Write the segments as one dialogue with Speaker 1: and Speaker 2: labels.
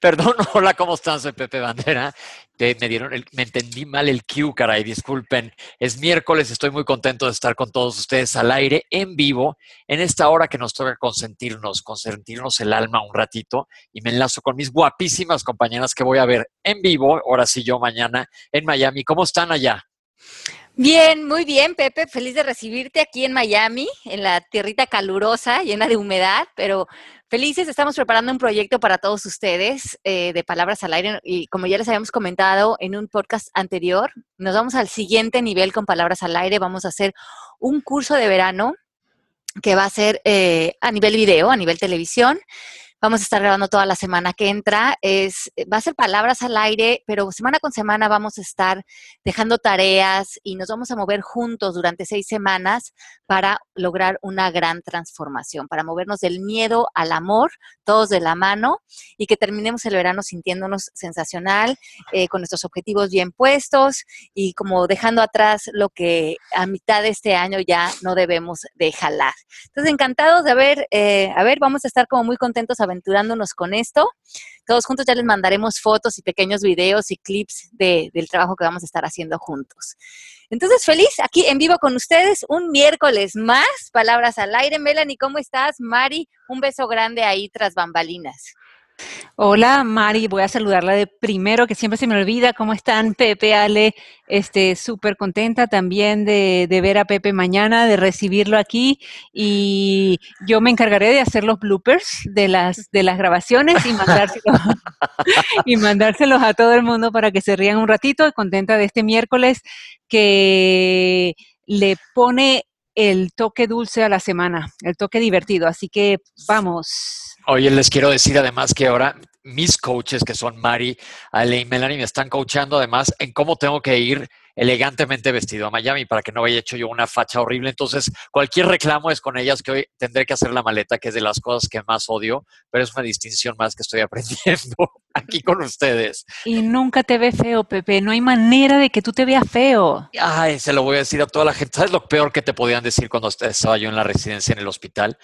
Speaker 1: Perdón, hola, ¿cómo están? Soy Pepe Bandera. me dieron, me entendí mal el cue, caray, disculpen. Es miércoles, estoy muy contento de estar con todos ustedes al aire, en vivo, en esta hora que nos toca consentirnos, consentirnos el alma un ratito. Y me enlazo con mis guapísimas compañeras que voy a ver en vivo, ahora sí yo mañana, en Miami. ¿Cómo están allá?
Speaker 2: Bien, muy bien, Pepe. Feliz de recibirte aquí en Miami, en la tierrita calurosa, llena de humedad, pero felices. Estamos preparando un proyecto para todos ustedes eh, de Palabras al Aire y como ya les habíamos comentado en un podcast anterior, nos vamos al siguiente nivel con Palabras al Aire. Vamos a hacer un curso de verano que va a ser eh, a nivel video, a nivel televisión. Vamos a estar grabando toda la semana que entra. Es, va a ser palabras al aire, pero semana con semana vamos a estar dejando tareas y nos vamos a mover juntos durante seis semanas para lograr una gran transformación, para movernos del miedo al amor, todos de la mano, y que terminemos el verano sintiéndonos sensacional, eh, con nuestros objetivos bien puestos y como dejando atrás lo que a mitad de este año ya no debemos de jalar. Entonces, encantados de ver, eh, a ver, vamos a estar como muy contentos aventurándonos con esto. Todos juntos ya les mandaremos fotos y pequeños videos y clips del trabajo que vamos a estar haciendo juntos. Entonces, feliz aquí en vivo con ustedes, un miércoles más, palabras al aire. Melanie, ¿cómo estás? Mari, un beso grande ahí tras bambalinas.
Speaker 3: Hola Mari, voy a saludarla de primero, que siempre se me olvida. ¿Cómo están Pepe, Ale? Este, súper contenta también de, ver a Pepe mañana, de recibirlo aquí. Y yo me encargaré de hacer los bloopers de las, de las grabaciones y mandárselos, y mandárselos a todo el mundo para que se rían un ratito. Contenta de este miércoles que le pone el toque dulce a la semana, el toque divertido. Así que vamos.
Speaker 1: Oye, les quiero decir además que ahora mis coaches, que son Mari, Ale y Melanie, me están coachando además en cómo tengo que ir elegantemente vestido a Miami para que no haya hecho yo una facha horrible. Entonces, cualquier reclamo es con ellas que hoy tendré que hacer la maleta, que es de las cosas que más odio, pero es una distinción más que estoy aprendiendo aquí con ustedes.
Speaker 3: Y nunca te ve feo, Pepe. No hay manera de que tú te veas feo.
Speaker 1: Ay, se lo voy a decir a toda la gente. ¿Sabes lo peor que te podían decir cuando estaba yo en la residencia en el hospital?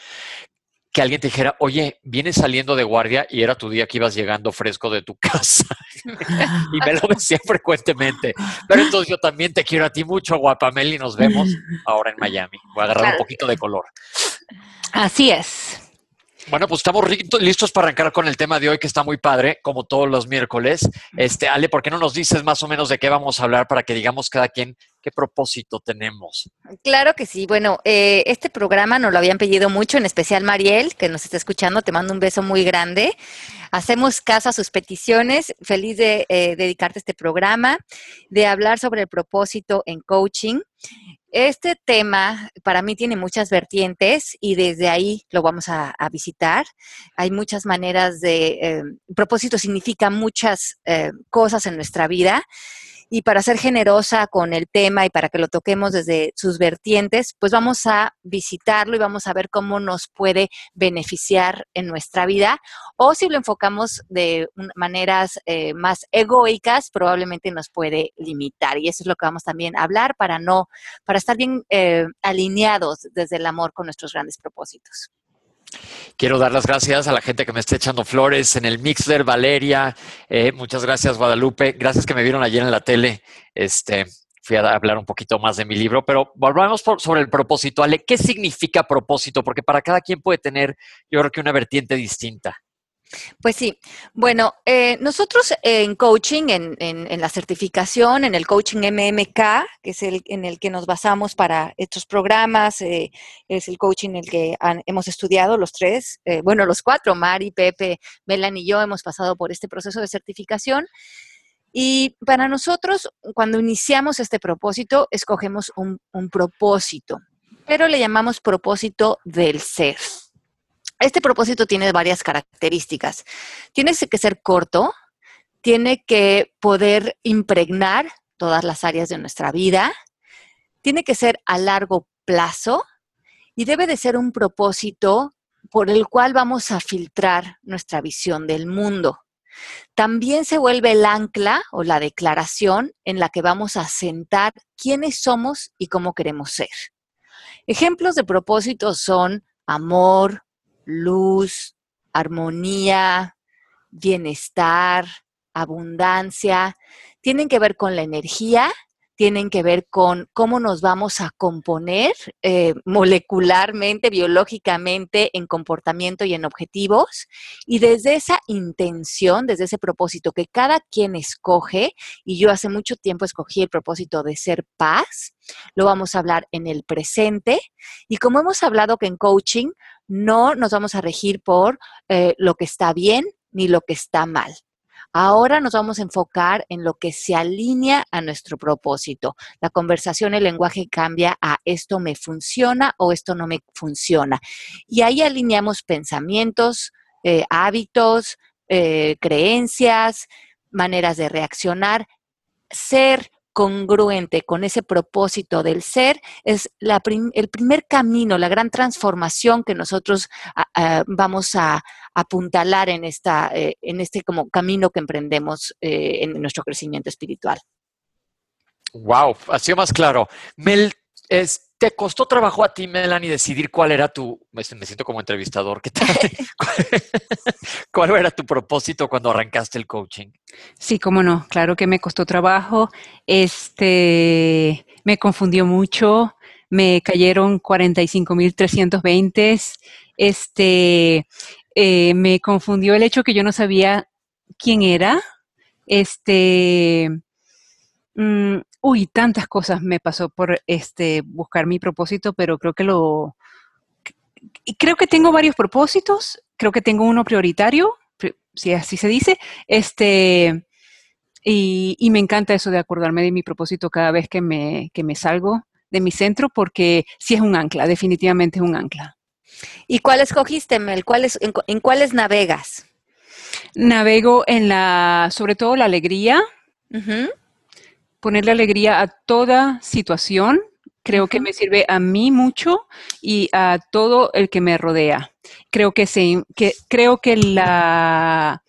Speaker 1: Que alguien te dijera, oye, vienes saliendo de guardia y era tu día que ibas llegando fresco de tu casa. y me lo decía frecuentemente. Pero entonces yo también te quiero a ti mucho, guapamel, y nos vemos ahora en Miami. Voy a agarrar un poquito de color.
Speaker 3: Así es.
Speaker 1: Bueno, pues estamos listos para arrancar con el tema de hoy, que está muy padre, como todos los miércoles. Este, Ale, ¿por qué no nos dices más o menos de qué vamos a hablar para que digamos cada quien qué propósito tenemos.
Speaker 2: Claro que sí. Bueno, eh, este programa nos lo habían pedido mucho, en especial Mariel, que nos está escuchando. Te mando un beso muy grande. Hacemos caso a sus peticiones. Feliz de eh, dedicarte a este programa, de hablar sobre el propósito en coaching. Este tema para mí tiene muchas vertientes y desde ahí lo vamos a, visitar. Hay muchas maneras de... Eh, propósito significa muchas cosas en nuestra vida y para ser generosa con el tema y para que lo toquemos desde sus vertientes, pues vamos a visitarlo y vamos a ver cómo nos puede beneficiar en nuestra vida. O si lo enfocamos de maneras eh, más egoicas, probablemente nos puede limitar. Y eso es lo que vamos también a hablar para no, para estar bien eh, alineados desde el amor con nuestros grandes propósitos.
Speaker 1: Quiero dar las gracias a la gente que me está echando flores en el Mixler, Valeria. Eh, muchas gracias, Guadalupe. Gracias que me vieron ayer en la tele. Este, fui a hablar un poquito más de mi libro, pero volvamos sobre el propósito. Ale, ¿qué significa propósito? Porque para cada quien puede tener, yo creo que una vertiente distinta.
Speaker 2: Pues sí, bueno, eh, nosotros en coaching, en, la certificación, en el coaching MMK, que es el en el que nos basamos para estos programas, eh, es el coaching en el que hemos estudiado los tres, eh, bueno, los cuatro, Mari, Pepe, Melan y yo hemos pasado por este proceso de certificación. Y para nosotros, cuando iniciamos este propósito, escogemos un propósito, pero le llamamos propósito del ser. Este propósito tiene varias características. Tiene que ser corto, tiene que poder impregnar todas las áreas de nuestra vida, tiene que ser a largo plazo y debe de ser un propósito por el cual vamos a filtrar nuestra visión del mundo. también se vuelve el ancla o la declaración en la que vamos a sentar quiénes somos y cómo queremos ser. Ejemplos de propósitos son amor, luz, armonía, bienestar, abundancia. Tienen que ver con la energía tienen que ver con cómo nos vamos a componer eh, molecularmente, biológicamente, en comportamiento y en objetivos. Y desde esa intención, desde ese propósito que cada quien escoge, y yo hace mucho tiempo escogí el propósito de ser paz, lo vamos a hablar en el presente. Y como hemos hablado que en coaching no nos vamos a regir por eh, lo que está bien ni lo que está mal. Ahora nos vamos a enfocar en lo que se alinea a nuestro propósito. La conversación, el lenguaje cambia a esto me funciona o esto no me funciona. Y ahí alineamos pensamientos, eh, hábitos, eh, creencias, maneras de reaccionar, ser congruente con ese propósito del ser es el primer camino, la gran transformación que nosotros ah, ah, vamos a apuntalar en, esta, eh, en este como camino que emprendemos eh, en nuestro crecimiento espiritual.
Speaker 1: Wow, ha sido más claro. Mel, ¿te costó trabajo a ti, Melanie, decidir cuál era tu, me siento como entrevistador, ¿qué tal? ¿Cuál era tu propósito cuando arrancaste el coaching?
Speaker 3: Sí, cómo no, claro que me costó trabajo, este, me confundió mucho, me cayeron 45.320, este, eh, me confundió el hecho que yo no sabía quién era, este, mm, uy, tantas cosas me pasó por este buscar mi propósito, pero creo que lo creo que tengo varios propósitos, creo que tengo uno prioritario, si así se dice, este y, me encanta eso de acordarme de mi propósito cada vez que me, que me salgo de mi centro, porque sí es un ancla, definitivamente es un ancla.
Speaker 2: ¿Y cuál escogiste, Mel? ¿Cuáles, en, cuáles navegas?
Speaker 3: Navego en la, sobre todo la alegría, ponerle alegría a toda situación, creo que me sirve a mí mucho y a todo el que me rodea. Creo que, se, que, creo que la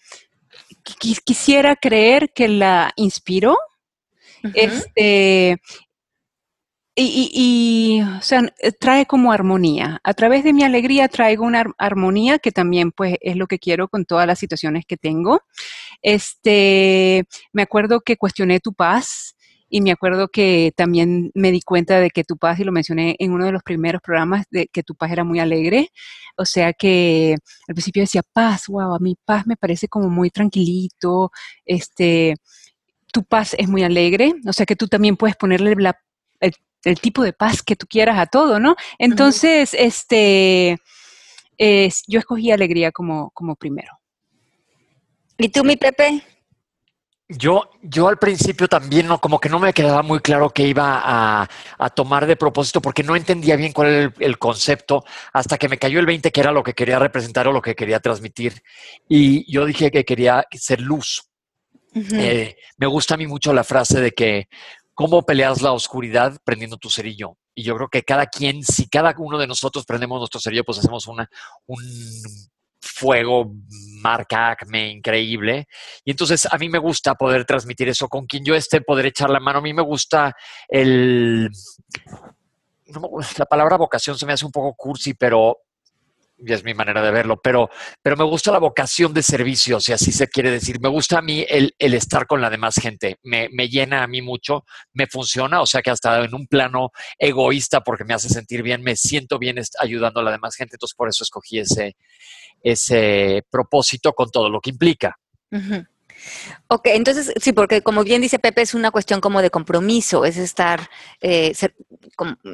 Speaker 3: quisiera creer que la inspiro. Este y, y, o sea, trae como armonía. A través de mi alegría traigo una armonía que también pues es lo que quiero con todas las situaciones que tengo. Este, me acuerdo que cuestioné tu paz y me acuerdo que también me di cuenta de que tu paz, y lo mencioné en uno de los primeros programas, de que tu paz era muy alegre. O sea que al principio decía paz, wow, a mi paz me parece como muy tranquilito. Este, tu paz es muy alegre. O sea que tú también puedes ponerle el, tipo de paz que tú quieras a todo, ¿no? Entonces, este, yo escogí alegría como, como primero.
Speaker 2: ¿Y tú, mi Pepe?
Speaker 1: Yo, yo al principio también no, como que no me quedaba muy claro que iba a, tomar de propósito porque no entendía bien cuál era el, concepto hasta que me cayó el 20 que era lo que quería representar o lo que quería transmitir. Y yo dije que quería ser luz. Eh, me gusta a mí mucho la frase de que cómo peleas la oscuridad prendiendo tu cerillo. Y yo creo que cada quien, si cada uno de nosotros prendemos nuestro cerillo, pues hacemos una, un fuego, marca Acme increíble. Y entonces a mí me gusta poder transmitir eso con quien yo esté, poder echar la mano. A mí me gusta el... la palabra vocación se me hace un poco cursi, pero y es mi manera de verlo, pero, pero me gusta la vocación de servicio, si así se quiere decir. Me gusta a mí el, estar con la demás gente, me, llena a mí mucho, me funciona, o sea que hasta en un plano egoísta, porque me hace sentir bien, me siento bien ayudando a la demás gente, entonces por eso escogí ese, ese propósito con todo lo que implica.
Speaker 2: Ok, entonces sí, porque como bien dice Pepe, es una cuestión como de compromiso, es estar, eh,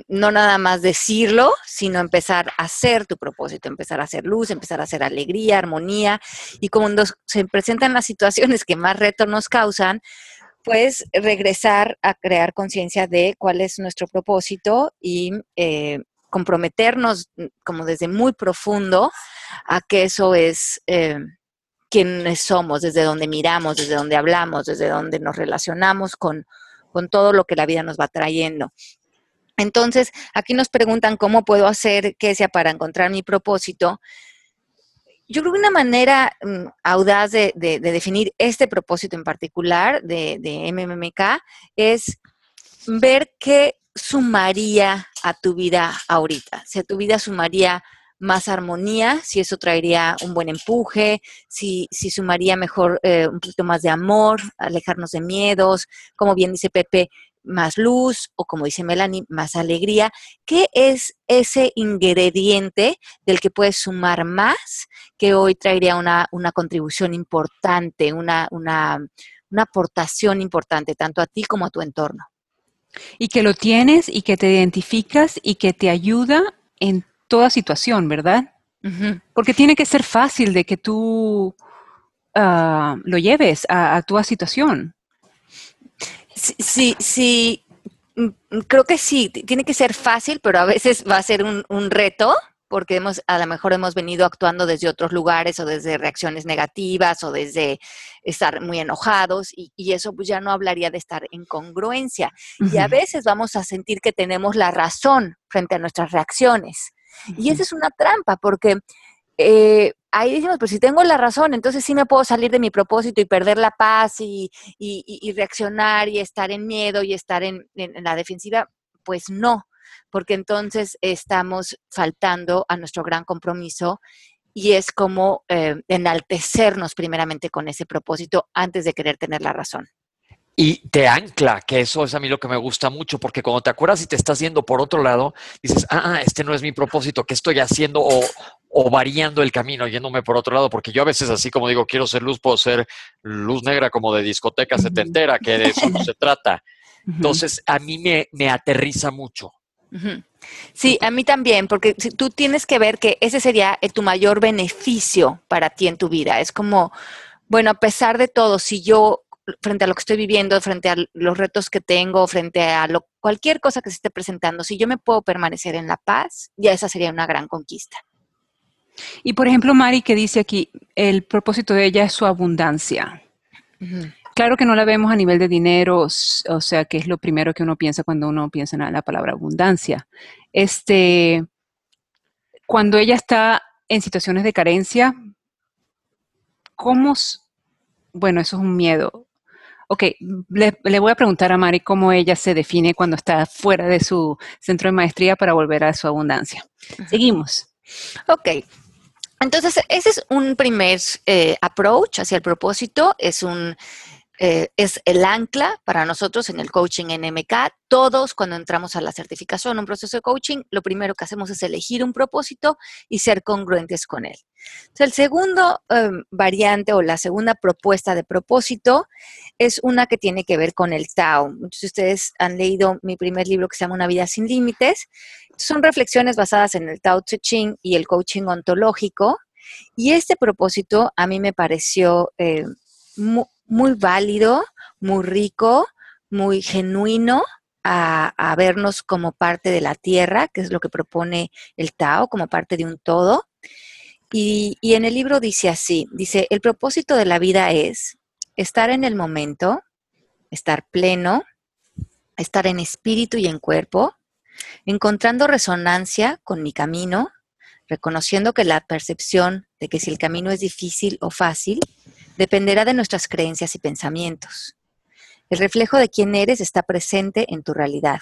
Speaker 2: no nada más decirlo, sino empezar a hacer tu propósito, empezar a hacer luz, empezar a hacer alegría, armonía, y cuando se presentan las situaciones que más retos nos causan, pues regresar a crear conciencia de cuál es nuestro propósito y eh, comprometernos mm, como desde muy profundo a que eso es... Eh, quiénes somos, desde donde miramos, desde donde hablamos, desde donde nos relacionamos con, con todo lo que la vida nos va trayendo. Entonces, aquí nos preguntan cómo puedo hacer que sea para encontrar mi propósito. yo creo que una manera mm, audaz de, definir este propósito en particular de, de MMK es ver qué sumaría a tu vida ahorita. Si a tu vida sumaría más armonía, si eso traería un buen empuje, si, si sumaría mejor eh, un poquito más de amor, alejarnos de miedos, como bien dice Pepe, más luz o como dice Melanie, más alegría. ¿Qué es ese ingrediente del que puedes sumar más que hoy traería una, contribución importante, una, una, una aportación importante tanto a ti como a tu entorno?
Speaker 3: Y que lo tienes y que te identificas y que te ayuda en toda situación, ¿verdad? Porque tiene que ser fácil de que tú ah, lo lleves a, a toda situación.
Speaker 2: Sí, sí, mm, creo que sí, tiene que ser fácil, pero a veces va a ser un, reto porque hemos, a lo mejor hemos venido actuando desde otros lugares o desde reacciones negativas o desde estar muy enojados y, eso pues ya no hablaría de estar en congruencia. Y a veces vamos a sentir que tenemos la razón frente a nuestras reacciones. Y esa es una trampa porque eh, ahí decimos, pues si tengo la razón, entonces sí me puedo salir de mi propósito y perder la paz y, reaccionar y estar en miedo y estar en, la defensiva. Pues no, porque entonces estamos faltando a nuestro gran compromiso y es como eh, enaltecernos primeramente con ese propósito antes de querer tener la razón.
Speaker 1: Y te ancla, que eso es a mí lo que me gusta mucho, porque cuando te acuerdas y te estás yendo por otro lado, dices, ah, ah este no es mi propósito, ¿qué estoy haciendo? O, o variando el camino, yéndome por otro lado, porque yo a veces así como digo, quiero ser luz, puedo ser luz negra como de discoteca setentera, que de eso no se trata. Entonces, a mí me, me aterriza mucho.
Speaker 2: Sí, a mí también, porque tú tienes que ver que ese sería eh, tu mayor beneficio para ti en tu vida. Es como, bueno, a pesar de todo, si yo frente a lo que estoy viviendo, frente a los retos que tengo, frente a lo, cualquier cosa que se esté presentando, si yo me puedo permanecer en la paz, ya esa sería una gran conquista.
Speaker 3: Y por ejemplo, Mari que dice aquí, el propósito de ella es su abundancia. Claro que no la vemos a nivel de dinero, o sea, que es lo primero que uno piensa cuando uno piensa en la palabra abundancia. Este, cuando ella está en situaciones de carencia, ¿cómo? Bueno, eso es un miedo. Ok, le, le, voy a preguntar a Mari cómo ella se define cuando está fuera de su centro de maestría para volver a su abundancia. Seguimos.
Speaker 2: Ok, entonces, ese es un primer eh, approach hacia el propósito, es un eh, es el ancla para nosotros en el coaching NMK. Todos cuando entramos a la certificación, un proceso de coaching, lo primero que hacemos es elegir un propósito y ser congruentes con él. Entonces, el segundo em, variante o la segunda propuesta de propósito es una que tiene que ver con el Tao. Muchos de ustedes han leído mi primer libro que se llama Una vida sin límites. Son reflexiones basadas en el Tao Te Ching y el coaching ontológico. Y este propósito a mí me pareció eh, muy válido, muy rico, muy genuino a, vernos como parte de la tierra, que es lo que propone el Tao, como parte de un todo. Y, y, en el libro dice así, dice, el propósito de la vida es estar en el momento, estar pleno, estar en espíritu y en cuerpo, encontrando resonancia con mi camino, reconociendo que la percepción de que si el camino es difícil o fácil dependerá de nuestras creencias y pensamientos. El reflejo de quién eres está presente en tu realidad.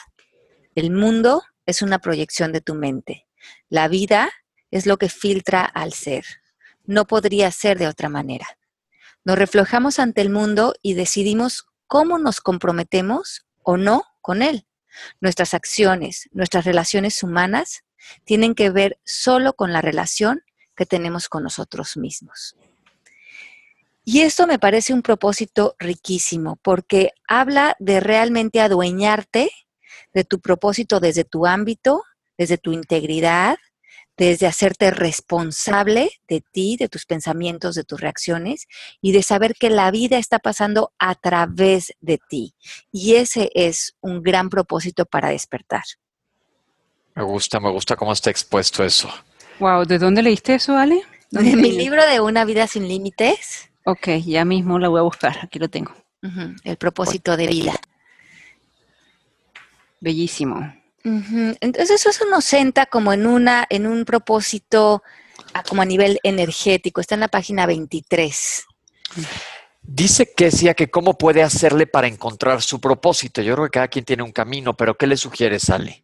Speaker 2: El mundo es una proyección de tu mente. La vida es lo que filtra al ser. No podría ser de otra manera. Nos reflejamos ante el mundo y decidimos cómo nos comprometemos o no con él. Nuestras acciones, nuestras relaciones humanas tienen que ver solo con la relación que tenemos con nosotros mismos. Y esto me parece un propósito riquísimo porque habla de realmente adueñarte de tu propósito desde tu ámbito, desde tu integridad, desde hacerte responsable de ti, de tus pensamientos, de tus reacciones y de saber que la vida está pasando a través de ti. Y ese es un gran propósito para despertar.
Speaker 1: Me gusta, me gusta cómo está expuesto eso.
Speaker 3: Wow, ¿de dónde leíste eso, Ale?
Speaker 2: De mi libro de Una vida sin límites.
Speaker 3: Ok, ya mismo la voy a buscar, aquí lo tengo.
Speaker 2: El propósito de vida.
Speaker 3: Bellísimo.
Speaker 2: Entonces eso nos senta como en una, en un propósito como a nivel energético. Está en la página 23.
Speaker 1: Dice Kesia que cómo puede hacerle para encontrar su propósito. Yo creo que cada quien tiene un camino, pero ¿qué le sugiere Sally?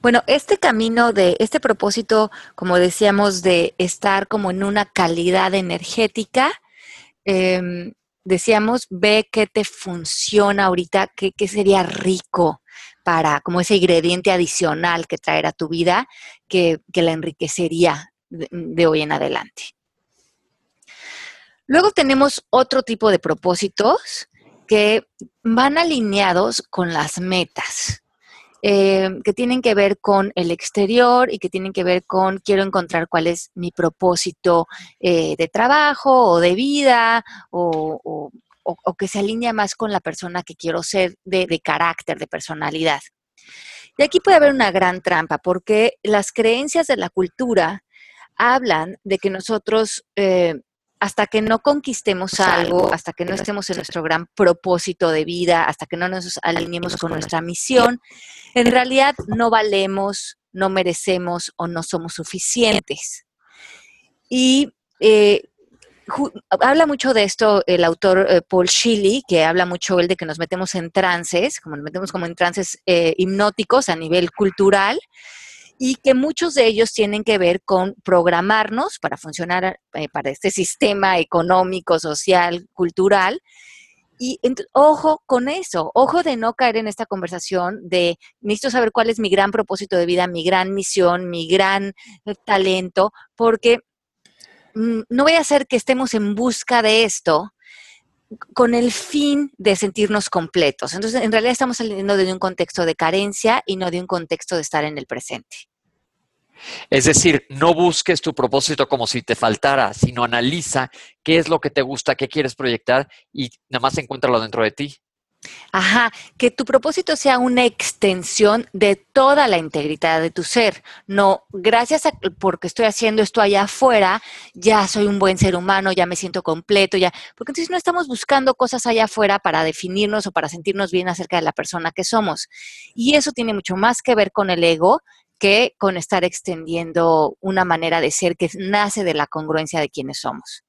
Speaker 2: Bueno, este camino de este propósito, como decíamos, de estar como en una calidad energética, em, decíamos, ve qué te funciona ahorita, qué, sería rico para, como ese ingrediente adicional que traerá tu vida, que, la enriquecería de hoy en adelante. Luego tenemos otro tipo de propósitos que van alineados con las metas, eh, que tienen que ver con el exterior y que tienen que ver con quiero encontrar cuál es mi propósito eh, de trabajo o de vida o, que se alinea más con la persona que quiero ser de, carácter, de personalidad. Y aquí puede haber una gran trampa porque las creencias de la cultura hablan de que nosotros eh, hasta que no conquistemos algo, hasta que no estemos en nuestro gran propósito de vida, hasta que no nos alineemos con nuestra misión, en realidad no valemos, no merecemos o no somos suficientes. Y eh, habla mucho de esto el autor eh, Paul Shilley, que habla mucho él de que nos metemos en trances, como nos metemos como en trances eh, hipnóticos a nivel cultural, y que muchos de ellos tienen que ver con programarnos para funcionar eh, para este sistema económico, social, cultural. Y ojo con eso, ojo de no caer en esta conversación de necesito saber cuál es mi gran propósito de vida, mi gran misión, mi gran eh, talento, porque mm, no voy a hacer que estemos en busca de esto con el fin de sentirnos completos. Entonces, en realidad estamos saliendo de un contexto de carencia y no de un contexto de estar en el presente.
Speaker 1: Es decir, no busques tu propósito como si te faltara, sino analiza qué es lo que te gusta, qué quieres proyectar y nada más encuéntralo dentro de ti.
Speaker 2: Ajá, que tu propósito sea una extensión de toda la integridad de tu ser. No, gracias a porque estoy haciendo esto allá afuera, ya soy un buen ser humano, ya me siento completo, ya. Porque entonces no estamos buscando cosas allá afuera para definirnos o para sentirnos bien acerca de la persona que somos. Y eso tiene mucho más que ver con el ego que con estar extendiendo una manera de ser que nace de la congruencia de quienes somos.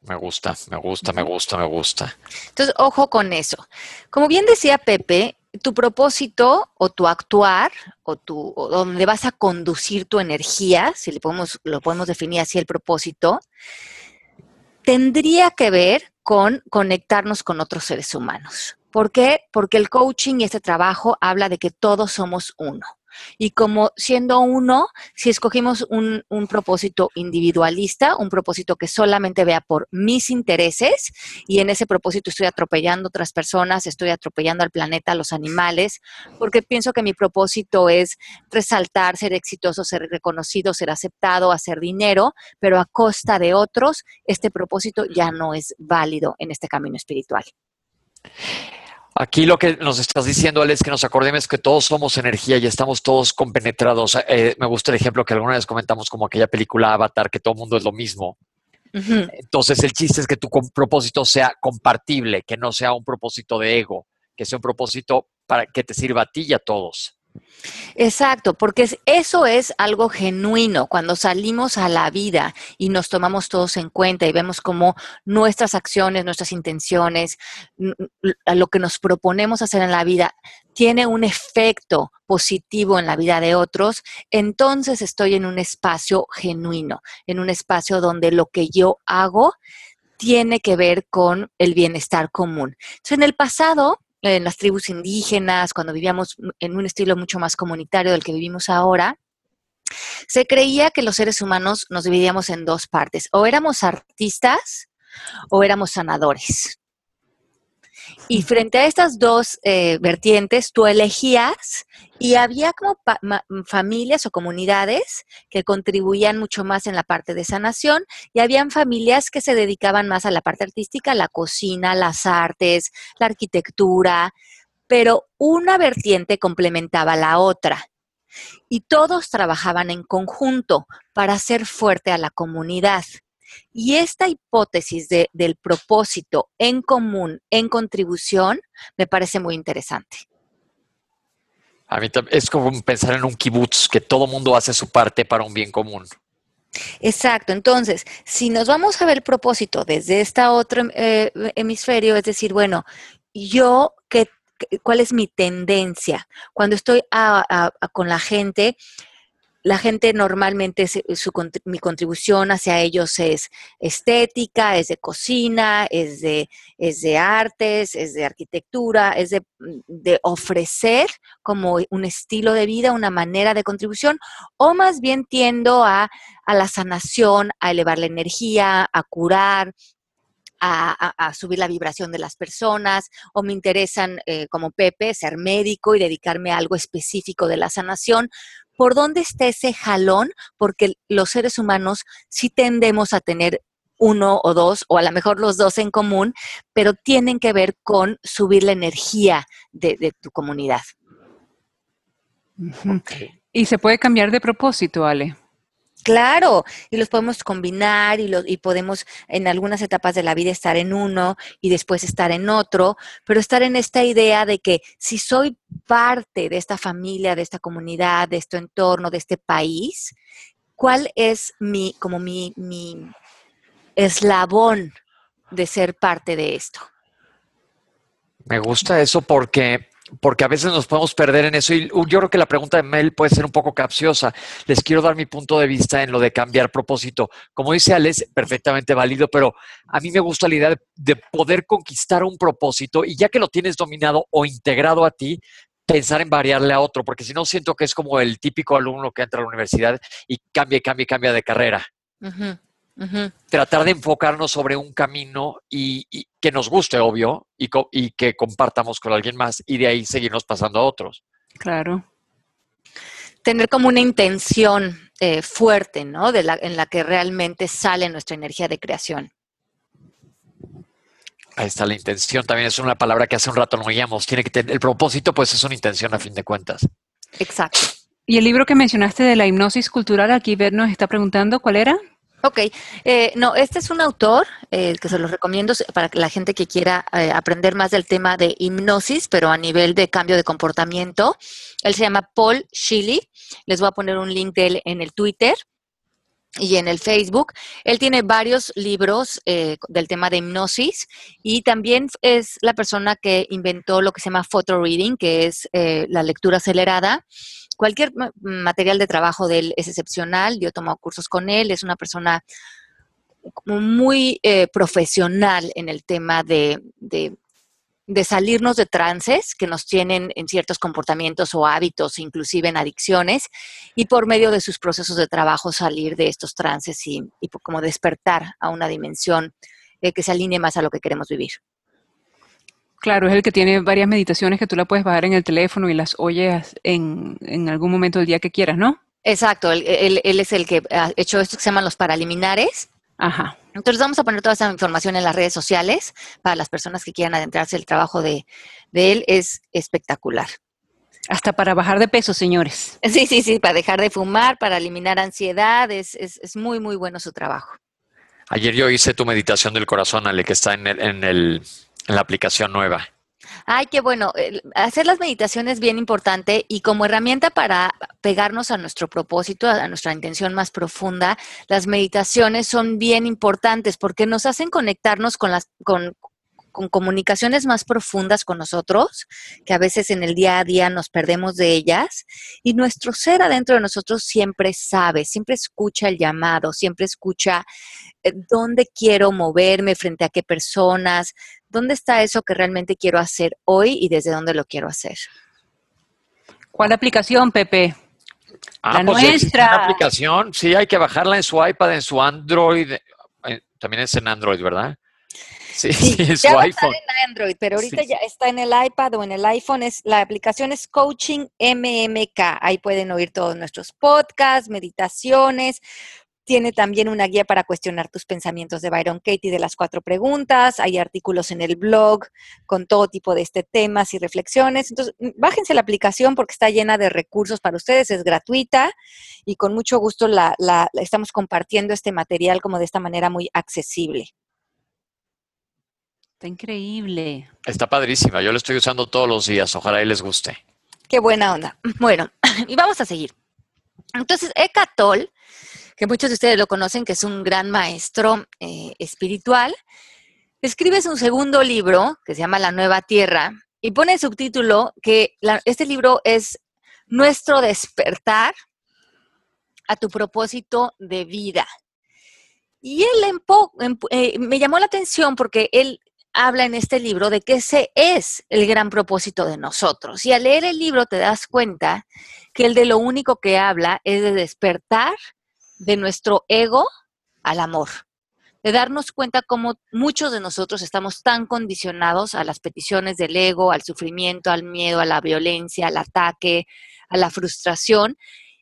Speaker 1: Me gusta, me gusta, me gusta, me gusta.
Speaker 2: Entonces, ojo con eso. Como bien decía Pepe, tu propósito o tu actuar o, tu, donde vas a conducir tu energía, si le podemos, lo podemos definir así el propósito, tendría que ver con conectarnos con otros seres humanos. ¿Por qué? Porque el coaching y este trabajo habla de que todos somos uno. Y como siendo uno, si escogimos un, propósito individualista, un propósito que solamente vea por mis intereses, y en ese propósito estoy atropellando otras personas, estoy atropellando al planeta, a los animales, porque pienso que mi propósito es resaltar, ser exitoso, ser reconocido, ser aceptado, hacer dinero, pero a costa de otros, este propósito ya no es válido en este camino espiritual.
Speaker 1: Aquí lo que nos estás diciendo, Alex, es que nos acordemos que todos somos energía y estamos todos compenetrados. Eh, me gusta el ejemplo que alguna vez comentamos como aquella película Avatar, que todo el mundo es lo mismo. Entonces el chiste es que tu propósito sea compartible, que no sea un propósito de ego, que sea un propósito para que te sirva a ti y a todos.
Speaker 2: Exacto, porque eso es algo genuino. Cuando salimos a la vida y nos tomamos todos en cuenta y vemos cómo nuestras acciones, nuestras intenciones, lo que nos proponemos hacer en la vida tiene un efecto positivo en la vida de otros, entonces estoy en un espacio genuino, en un espacio donde lo que yo hago tiene que ver con el bienestar común. En el pasado, en las tribus indígenas, cuando vivíamos en un estilo mucho más comunitario del que vivimos ahora, se creía que los seres humanos nos dividíamos en dos partes, o éramos artistas o éramos sanadores. Y frente a estas dos eh, vertientes, tú elegías y había como familias o comunidades que contribuían mucho más en la parte de sanación y habían familias que se dedicaban más a la parte artística, la cocina, las artes, la arquitectura, pero una vertiente complementaba la otra. Y todos trabajaban en conjunto para hacer fuerte a la comunidad. Y esta hipótesis del propósito en común, en contribución, me parece muy interesante.
Speaker 1: A mí es como pensar en un kibutz, que todo mundo hace su parte para un bien común.
Speaker 2: Exacto, entonces, si nos vamos a ver el propósito desde este otro eh, hemisferio, es decir, bueno, yo, ¿qué, ¿cuál es mi tendencia? Cuando estoy con la gente, la gente normalmente, mi contribución hacia ellos es estética, es de cocina, es de, es de artes, es de arquitectura, es de, de, ofrecer como un estilo de vida, una manera de contribución, o más bien tiendo a, a la sanación, a elevar la energía, a curar, a, subir la vibración de las personas o me interesan, eh, como Pepe, ser médico y dedicarme a algo específico de la sanación. ¿Por dónde está ese jalón? Porque los seres humanos sí tendemos a tener uno o dos, o a lo mejor los dos en común, pero tienen que ver con subir la energía de, tu comunidad.
Speaker 3: Y se puede cambiar de propósito, Ale.
Speaker 2: Claro, y los podemos combinar y, lo, y podemos en algunas etapas de la vida estar en uno y después estar en otro, pero estar en esta idea de que si soy parte de esta familia, de esta comunidad, de este entorno, de este país, ¿cuál es mi, como mi, mi eslabón de ser parte de esto?
Speaker 1: Me gusta eso porque porque a veces nos podemos perder en eso. Y yo creo que la pregunta de Mel puede ser un poco capciosa. Les quiero dar mi punto de vista en lo de cambiar propósito. Como dice Alex, perfectamente válido, pero a mí me gusta la idea de, poder conquistar un propósito y ya que lo tienes dominado o integrado a ti, pensar en variarle a otro, porque si no siento que es como el típico alumno que entra a la universidad y cambia, cambia, cambia de carrera. Tratar de enfocarnos sobre un camino y, que nos guste, obvio, y, que compartamos con alguien más y de ahí seguirnos pasando a otros.
Speaker 3: Claro.
Speaker 2: Tener como una intención eh, fuerte, ¿no? en la que realmente sale nuestra energía de creación.
Speaker 1: Ahí está la intención. También es una palabra que hace un rato no oíamos. Tiene que tener el propósito, pues es una intención a fin de cuentas.
Speaker 2: Exacto.
Speaker 3: Y el libro que mencionaste de la hipnosis cultural, aquí Bert nos está preguntando, ¿cuál era?
Speaker 2: Ok, eh, no, este es un autor eh, que se los recomiendo para la gente que quiera eh, aprender más del tema de hipnosis, pero a nivel de cambio de comportamiento. Él se llama Paul Shilly. Les voy a poner un link de él en el Twitter y en el Facebook. Él tiene varios libros del tema de hipnosis y también es la persona que inventó lo que se llama photo reading, que es la lectura acelerada cualquier material de trabajo de él es excepcional. Yo he tomado cursos con él, es una persona muy eh, profesional en el tema de, salirnos de trances que nos tienen en ciertos comportamientos o hábitos, inclusive en adicciones, y por medio de sus procesos de trabajo salir de estos trances y, como despertar a una dimensión eh, que se alinee más a lo que queremos vivir.
Speaker 3: Claro, es el que tiene varias meditaciones que tú la puedes bajar en el teléfono y las oyes en, en algún momento del día que quieras, ¿no?
Speaker 2: Exacto, él, es el que ha hecho esto que se llaman los paraliminares.
Speaker 3: Ajá.
Speaker 2: Entonces vamos a poner toda esa información en las redes sociales para las personas que quieran adentrarse. El trabajo de, él es espectacular.
Speaker 3: Hasta para bajar de peso, señores.
Speaker 2: Sí, sí, sí, para dejar de fumar, para eliminar ansiedad, es, es, muy, muy bueno su trabajo.
Speaker 1: Ayer yo hice tu meditación del corazón, Ale, que está en el, en el en la aplicación nueva.
Speaker 2: Ay, qué bueno. Hacer las meditaciones es bien importante y como herramienta para pegarnos a nuestro propósito, a nuestra intención más profunda, las meditaciones son bien importantes porque nos hacen conectarnos con las, con, con comunicaciones más profundas con nosotros, que a veces en el día a día nos perdemos de ellas, y nuestro ser adentro de nosotros siempre sabe, siempre escucha el llamado, siempre escucha eh, dónde quiero moverme, frente a qué personas, dónde está eso que realmente quiero hacer hoy y desde dónde lo quiero hacer.
Speaker 3: ¿Cuál aplicación, Pepe?
Speaker 1: Ah, la pues nuestra. Una aplicación, sí, hay que bajarla en su iPad, en su Android. Eh, también es en Android, ¿verdad?
Speaker 2: Sí, sí, es ya su iPhone. en Android, pero ahorita ya está en el iPad o en el iPhone. Es, la aplicación es Coaching MMK. Ahí pueden oír todos nuestros podcasts, meditaciones, tiene también una guía para cuestionar tus pensamientos de Byron Katie de las cuatro preguntas. Hay artículos en el blog con todo tipo de este temas y reflexiones. Entonces, mm, bájense la aplicación porque está llena de recursos para ustedes, es gratuita y con mucho gusto la, estamos compartiendo este material como de esta manera muy accesible.
Speaker 3: Está increíble.
Speaker 1: Está padrísima. Yo lo estoy usando todos los días. Ojalá y les guste.
Speaker 2: Qué buena onda. Bueno, y vamos a seguir. Entonces, Ecatol que muchos de ustedes lo conocen, que es un gran maestro eh, espiritual, escribe un segundo libro que se llama La Nueva Tierra y pone el subtítulo que este libro es Nuestro despertar a tu propósito de vida. Y él eh, me llamó la atención porque él habla en este libro de que ese es el gran propósito de nosotros. Y al leer el libro te das cuenta que el de lo único que habla es de despertar de nuestro ego al amor, de darnos cuenta cómo muchos de nosotros estamos tan condicionados a las peticiones del ego, al sufrimiento, al miedo, a la violencia, al ataque, a la frustración,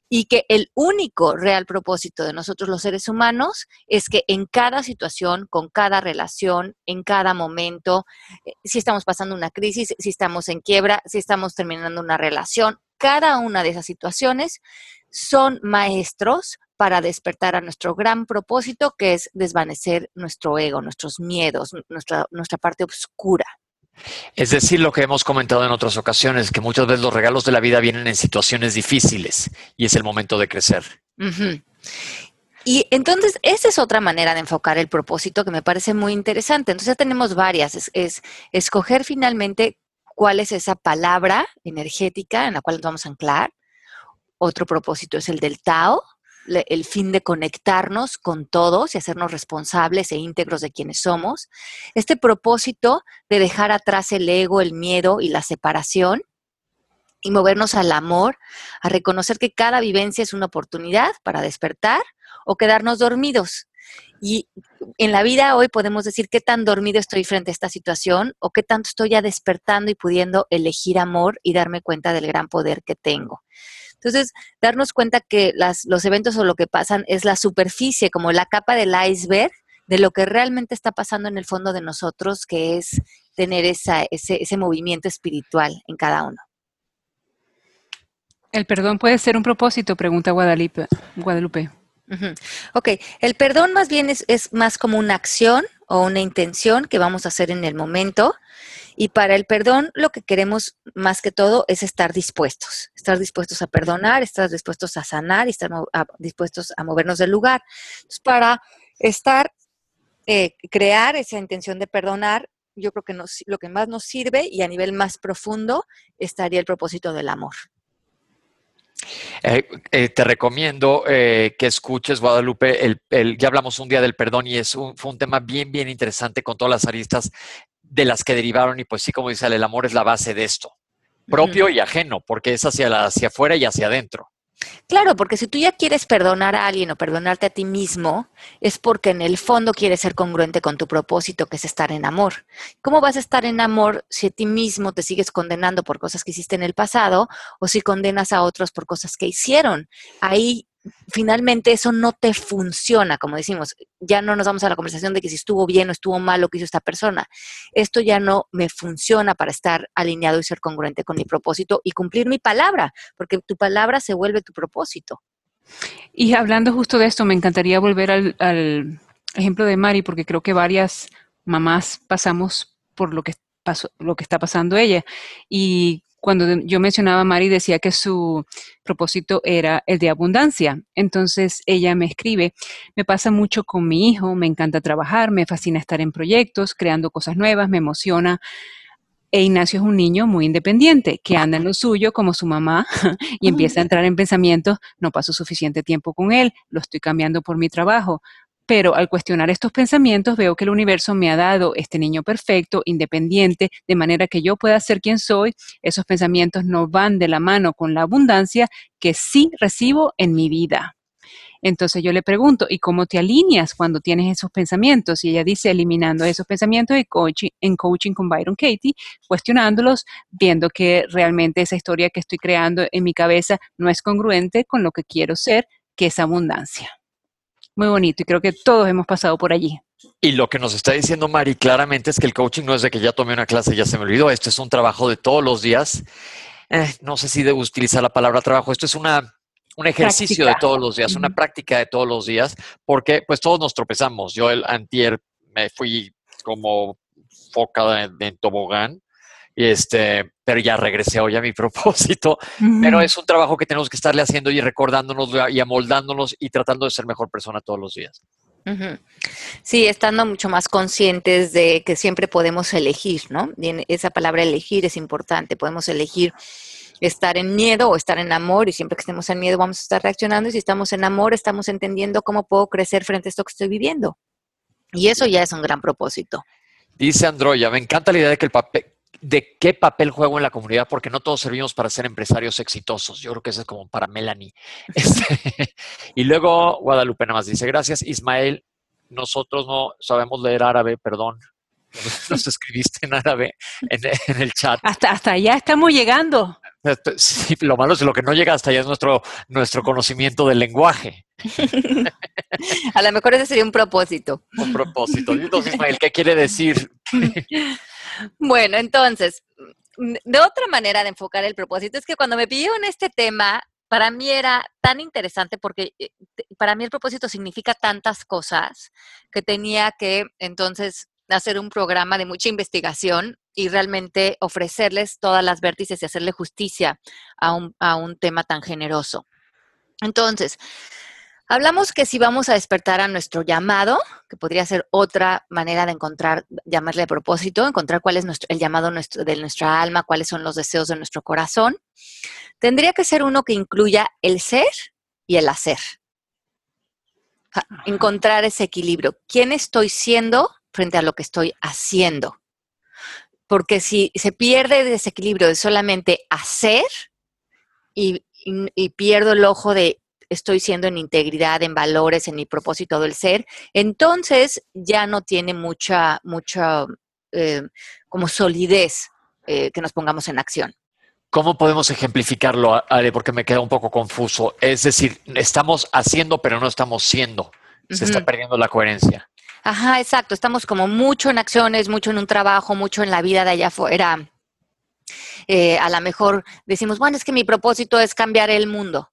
Speaker 2: y que el único real propósito de nosotros los seres humanos es que en cada situación, con cada relación, en cada momento, eh, si estamos pasando una crisis, si estamos en quiebra, si estamos terminando una relación, cada una de esas situaciones son maestros para despertar a nuestro gran propósito, que es desvanecer nuestro ego, nuestros miedos, nuestra, nuestra parte oscura.
Speaker 1: Es decir, lo que hemos comentado en otras ocasiones, que muchas veces los regalos de la vida vienen en situaciones difíciles y es el momento de crecer.
Speaker 2: Y entonces, esa es otra manera de enfocar el propósito que me parece muy interesante. Entonces, ya tenemos varias. Es, es escoger finalmente cuál es esa palabra energética en la cual nos vamos a anclar. Otro propósito es el del Tao, el fin de conectarnos con todos y hacernos responsables e íntegros de quienes somos. Este propósito de dejar atrás el ego, el miedo y la separación y movernos al amor, a reconocer que cada vivencia es una oportunidad para despertar o quedarnos dormidos. Y en la vida hoy podemos decir qué tan dormido estoy frente a esta situación o qué tanto estoy ya despertando y pudiendo elegir amor y darme cuenta del gran poder que tengo. Entonces, darnos cuenta que los eventos o lo que pasan es la superficie, como la capa del iceberg de lo que realmente está pasando en el fondo de nosotros, que es tener ese, ese movimiento espiritual en cada uno.
Speaker 3: El perdón puede ser un propósito, pregunta Guadalupe. Guadalupe.
Speaker 2: Ok, el perdón más bien es, es, más como una acción o una intención que vamos a hacer en el momento y para el perdón, lo que queremos más que todo es estar dispuestos, estar dispuestos a perdonar, estar dispuestos a sanar estar dispuestos a movernos del lugar. Para estar, eh, crear esa intención de perdonar, yo creo que lo que más nos sirve y a nivel más profundo estaría el propósito del amor.
Speaker 1: Eh, eh, te recomiendo que escuches, Guadalupe, el, ya hablamos un día del perdón y es fue un tema bien, bien interesante con todas las aristas de las que derivaron y pues sí, como dice el amor es la base de esto, propio y ajeno, porque es hacia, la, hacia afuera y hacia adentro.
Speaker 2: Claro, porque si tú ya quieres perdonar a alguien o perdonarte a ti mismo, es porque en el fondo quieres ser congruente con tu propósito, que es estar en amor. ¿Cómo vas a estar en amor si a ti mismo te sigues condenando por cosas que hiciste en el pasado o si condenas a otros por cosas que hicieron? Ahí finalmente eso no te funciona, como decimos, ya no nos vamos a la conversación de que si estuvo bien o estuvo mal lo que hizo esta persona. Esto ya no me funciona para estar alineado y ser congruente con mi propósito y cumplir mi palabra, porque tu palabra se vuelve tu propósito.
Speaker 3: Y hablando justo de esto, me encantaría volver al, ejemplo de Mari, porque creo que varias mamás pasamos por lo que pasó, lo que está pasando ella. Y cuando yo mencionaba a Mari, decía que su propósito era el de abundancia. Entonces ella me escribe, me pasa mucho con mi hijo, me encanta trabajar, me fascina estar en proyectos, creando cosas nuevas, me emociona. E Ignacio es un niño muy independiente, que anda en lo suyo como su mamá y empieza a entrar en pensamientos, no paso suficiente tiempo con él, lo estoy cambiando por mi trabajo, pero al cuestionar estos pensamientos veo que el universo me ha dado este niño perfecto, independiente, de manera que yo pueda ser quien soy. Esos pensamientos no van de la mano con la abundancia que sí recibo en mi vida. Entonces yo le pregunto, ¿y cómo te alineas cuando tienes esos pensamientos? Y ella dice, eliminando esos pensamientos de coaching, en coaching con Byron Katie, cuestionándolos, viendo que realmente esa historia que estoy creando en mi cabeza no es congruente con lo que quiero ser, que es abundancia muy bonito y creo que todos hemos pasado por allí.
Speaker 1: Y lo que nos está diciendo Mari claramente es que el coaching no es de que ya tomé una clase y ya se me olvidó, esto es un trabajo de todos los días. Eh, no sé si debo utilizar la palabra trabajo, esto es una, un ejercicio de todos los días, una práctica de todos los días, porque pues todos nos tropezamos. Yo el antier me fui como foca en tobogán Y este, pero ya regresé hoy a mi propósito. Pero es un trabajo que tenemos que estarle haciendo y recordándonos y amoldándonos y tratando de ser mejor persona todos los días.
Speaker 2: Sí, estando mucho más conscientes de que siempre podemos elegir, ¿no? esa palabra elegir es importante. Podemos elegir estar en miedo o estar en amor y siempre que estemos en miedo vamos a estar reaccionando y si estamos en amor estamos entendiendo cómo puedo crecer frente a esto que estoy viviendo. Y eso ya es un gran propósito.
Speaker 1: Dice Androya, me encanta la idea de que el papel, de qué papel juego en la comunidad, porque no todos servimos para ser empresarios exitosos. Yo creo que eso es como para Melanie. Este, y luego Guadalupe nada más dice, gracias Ismael, nosotros no sabemos leer árabe, perdón. Nos escribiste en árabe en, el chat.
Speaker 3: Hasta, hasta allá estamos llegando.
Speaker 1: Sí, lo malo es lo que no llega hasta allá es nuestro, nuestro conocimiento del lenguaje.
Speaker 2: A lo mejor ese sería un propósito.
Speaker 1: Un propósito. Entonces, Ismael, ¿qué quiere decir?
Speaker 2: Bueno, entonces, de otra manera de enfocar el propósito es que cuando me pidieron este tema, para mí era tan interesante porque eh, para mí el propósito significa tantas cosas que tenía que entonces hacer un programa de mucha investigación y realmente ofrecerles todas las vértices y hacerle justicia a un, a un tema tan generoso. Entonces, hablamos que si vamos a despertar a nuestro llamado, que podría ser otra manera de encontrar, llamarle a propósito, encontrar cuál es nuestro, el llamado nuestro, de nuestra alma, cuáles son los deseos de nuestro corazón, tendría que ser uno que incluya el ser y el hacer. Encontrar ese equilibrio. ¿Quién estoy siendo frente a lo que estoy haciendo? Porque si se pierde el desequilibrio de solamente hacer y, pierdo el ojo de estoy siendo en integridad, en valores, en mi propósito del ser, entonces ya no tiene mucha, mucha eh, como solidez eh, que nos pongamos en acción.
Speaker 1: ¿Cómo podemos ejemplificarlo, Ale? Porque me queda un poco confuso. Es decir, estamos haciendo, pero no estamos siendo. Se está perdiendo la coherencia.
Speaker 2: Ajá, exacto. Estamos como mucho en acciones, mucho en un trabajo, mucho en la vida de allá afuera. Eh, a lo mejor decimos, bueno, es que mi propósito es cambiar el mundo.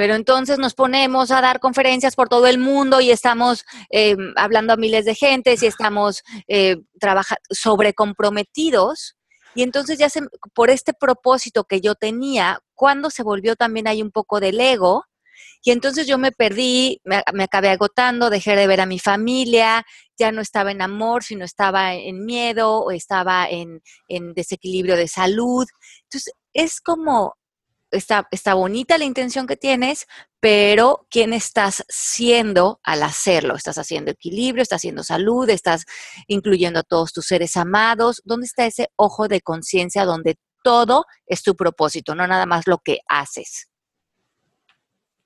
Speaker 2: Pero entonces nos ponemos a dar conferencias por todo el mundo y estamos eh, hablando a miles de gentes y estamos eh, sobre comprometidos. Y entonces ya se, por este propósito que yo tenía, cuando se volvió también ahí un poco del ego, y entonces yo me perdí, me, acabé agotando, dejé de ver a mi familia, ya no estaba en amor, sino estaba en miedo o estaba en, desequilibrio de salud. Entonces, es como, está, está bonita la intención que tienes, pero ¿quién estás siendo al hacerlo? ¿Estás haciendo equilibrio? ¿Estás haciendo salud? ¿Estás incluyendo a todos tus seres amados? ¿Dónde está ese ojo de conciencia donde todo es tu propósito, no nada más lo que haces?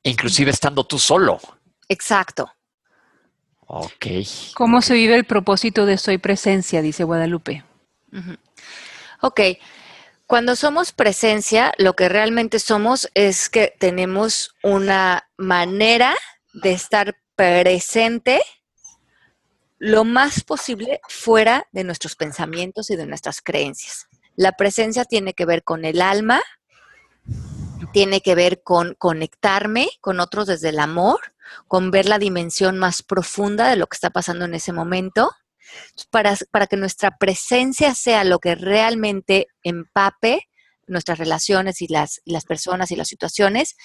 Speaker 1: Inclusive estando tú solo.
Speaker 2: Exacto.
Speaker 1: Ok.
Speaker 3: ¿Cómo se vive el propósito de soy presencia? Dice Guadalupe.
Speaker 2: Ok. Cuando somos presencia, lo que realmente somos es que tenemos una manera de estar presente lo más posible fuera de nuestros pensamientos y de nuestras creencias. La presencia tiene que ver con el alma, tiene que ver con conectarme con otros desde el amor, con ver la dimensión más profunda de lo que está pasando en ese momento, para, para que nuestra presencia sea lo que realmente empape nuestras relaciones y las, las personas y las situaciones.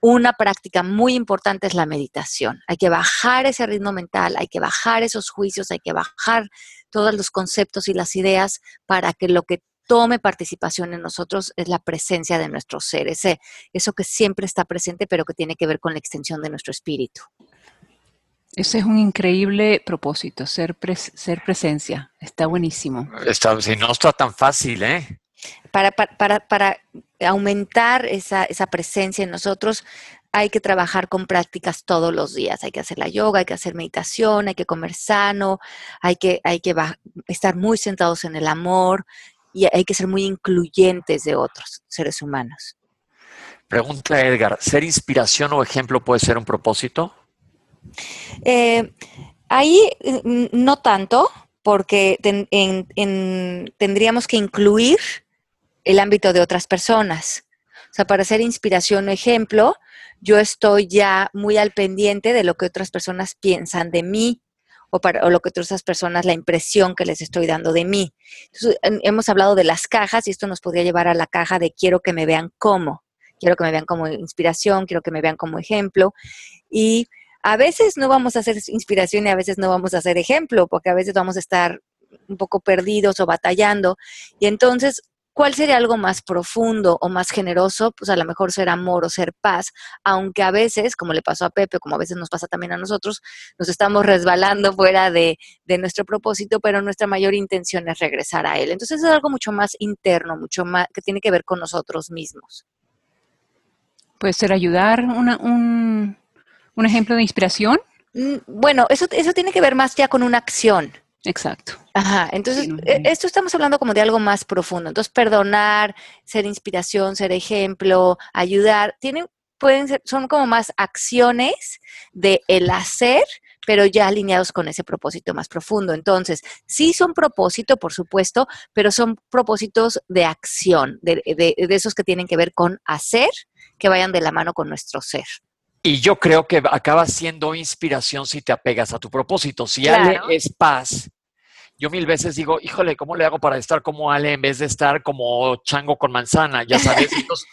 Speaker 2: Una práctica muy importante es la meditación. Hay que bajar ese ritmo mental, hay que bajar esos juicios, hay que bajar todos los conceptos y las ideas para que lo que tome participación en nosotros es la presencia de nuestro ser, ese, eso que siempre está presente, pero que tiene que ver con la extensión de nuestro espíritu.
Speaker 3: Ese es un increíble propósito, ser, ser presencia. Está buenísimo.
Speaker 1: Está, si no está tan fácil, ¿eh?
Speaker 2: Para, para, para, aumentar esa, esa presencia en nosotros, hay que trabajar con prácticas todos los días. Hay que hacer la yoga, hay que hacer meditación, hay que comer sano, hay que, hay que estar muy sentados en el amor, y hay que ser muy incluyentes de otros seres humanos.
Speaker 1: Pregunta Edgar, ¿ser inspiración o ejemplo puede ser un propósito?
Speaker 2: Eh, ahí mm, no tanto, porque tendríamos que incluir el ámbito de otras personas. O sea, para ser inspiración o ejemplo, yo estoy ya muy al pendiente de lo que otras personas piensan de mí o, para, lo que otras personas, la impresión que les estoy dando de mí. Hemos hablado de las cajas y esto nos podría llevar a la caja de quiero que me vean como, quiero que me vean como inspiración, quiero que me vean como ejemplo. Y a veces no vamos a hacer inspiración y a veces no vamos a hacer ejemplo, porque a veces vamos a estar un poco perdidos o batallando. Y entonces ¿Cuál sería algo más profundo o más generoso? Pues a lo mejor ser amor o ser paz, aunque a veces, como le pasó a Pepe, como a veces nos pasa también a nosotros, nos estamos resbalando fuera de, nuestro propósito, pero nuestra mayor intención es regresar a él. Entonces es algo mucho más interno, mucho más que tiene que ver con nosotros mismos.
Speaker 3: Puede ser ayudar, un, un ejemplo de inspiración.
Speaker 2: Mm, bueno, eso, eso tiene que ver más ya con una acción.
Speaker 3: Exacto.
Speaker 2: Ajá, entonces e, esto estamos hablando como de algo más profundo. Entonces, perdonar, ser inspiración, ser ejemplo, ayudar, tienen, pueden ser, son como más acciones de el hacer, pero ya alineados con ese propósito más profundo. Entonces, sí son propósito, por supuesto, pero son propósitos de acción, de, de esos que tienen que ver con hacer, que vayan de la mano con nuestro ser.
Speaker 1: Y yo creo que acaba siendo inspiración si te apegas a tu propósito. Si Ale es paz, yo mil veces digo, híjole, ¿cómo le hago para estar como Ale en vez de estar como chango con manzana? Ya sabes,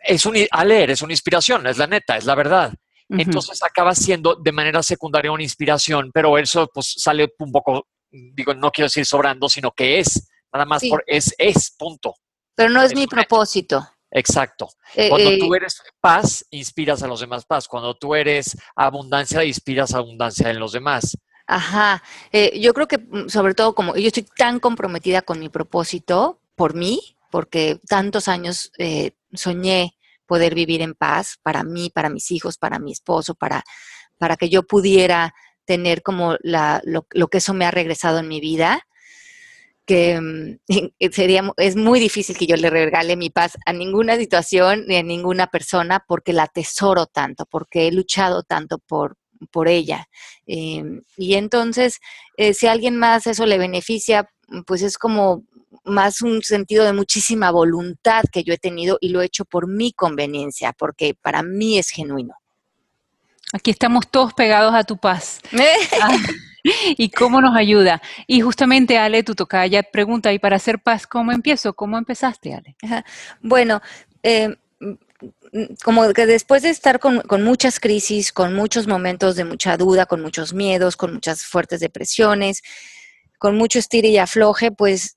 Speaker 1: es un, Ale eres una inspiración, es la neta, es la verdad. Entonces acaba siendo de manera secundaria una inspiración, pero eso pues sale un poco, digo, no quiero decir sobrando, sino que es, nada más por es, es, punto.
Speaker 2: Pero no es mi propósito.
Speaker 1: Exacto. Eh, Cuando tú eh, eres paz, inspiras a los demás paz. Cuando tú eres abundancia, inspiras abundancia en los demás.
Speaker 2: Ajá. Eh, yo creo que mm, sobre todo como yo estoy tan comprometida con mi propósito por mí, porque tantos años soñé poder vivir en paz para mí, para mis hijos, para mi esposo, para, para que yo pudiera tener como la, lo, lo que eso me ha regresado en mi vida que mm, sería, es muy difícil que yo le regale mi paz a ninguna situación ni a ninguna persona porque la atesoro tanto, porque he luchado tanto por, por ella. Em, y entonces, eh, si a alguien más eso le beneficia, pues es como más un sentido de muchísima voluntad que yo he tenido y lo he hecho por mi conveniencia, porque para mí es genuino.
Speaker 3: Aquí estamos todos pegados a tu paz. Y cómo nos ayuda. Y justamente, Ale, tu tocaya pregunta, ¿y para hacer paz cómo empiezo? ¿Cómo empezaste, Ale?
Speaker 2: Bueno, eh, como que después de estar con, muchas crisis, con muchos momentos de mucha duda, con muchos miedos, con muchas fuertes depresiones, con mucho estire y afloje, pues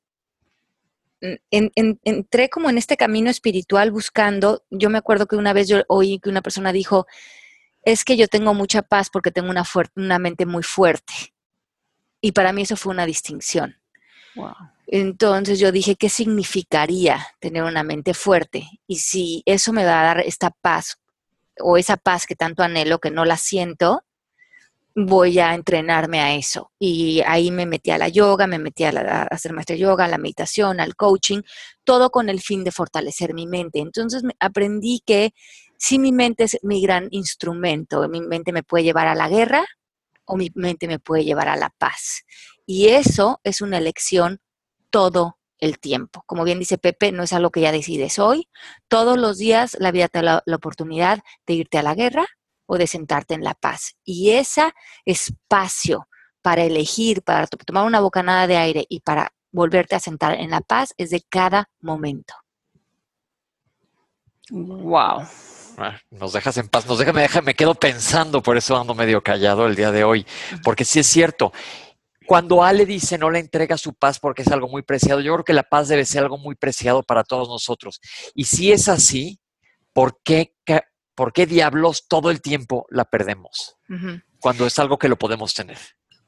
Speaker 2: entré como en este camino espiritual buscando, yo me acuerdo que una vez yo oí que una persona dijo, es que yo tengo mucha paz porque tengo una, una mente muy fuerte. Y para mí eso fue una distinción. Entonces yo dije, ¿qué significaría tener una mente fuerte? Y si eso me va a dar esta paz o esa paz que tanto anhelo, que no la siento, voy a entrenarme a eso. Y ahí me metí a la yoga, me metí a, hacer maestría yoga, a la meditación, al coaching, todo con el fin de fortalecer mi mente. Entonces aprendí que si mi mente es mi gran instrumento, mi mente me puede llevar a la guerra o mi mente me puede llevar a la paz. Y eso es una elección todo el tiempo. Como bien dice Pepe, no es algo que ya decides hoy. Todos los días la vida te da la, oportunidad de irte a la guerra o de sentarte en la paz. Y ese espacio para elegir, para tomar una bocanada de aire y para volverte a sentar en la paz es de cada momento.
Speaker 3: Wow.
Speaker 1: Ah, nos dejas en paz, nos deja, me, deja, me quedo pensando, por eso ando medio callado el día de hoy, porque sí es cierto. Cuando Ale dice no le entrega su paz porque es algo muy preciado, yo creo que la paz debe ser algo muy preciado para todos nosotros. Y si es así, ¿por qué, por qué diablos todo el tiempo la perdemos? Cuando es algo que lo podemos tener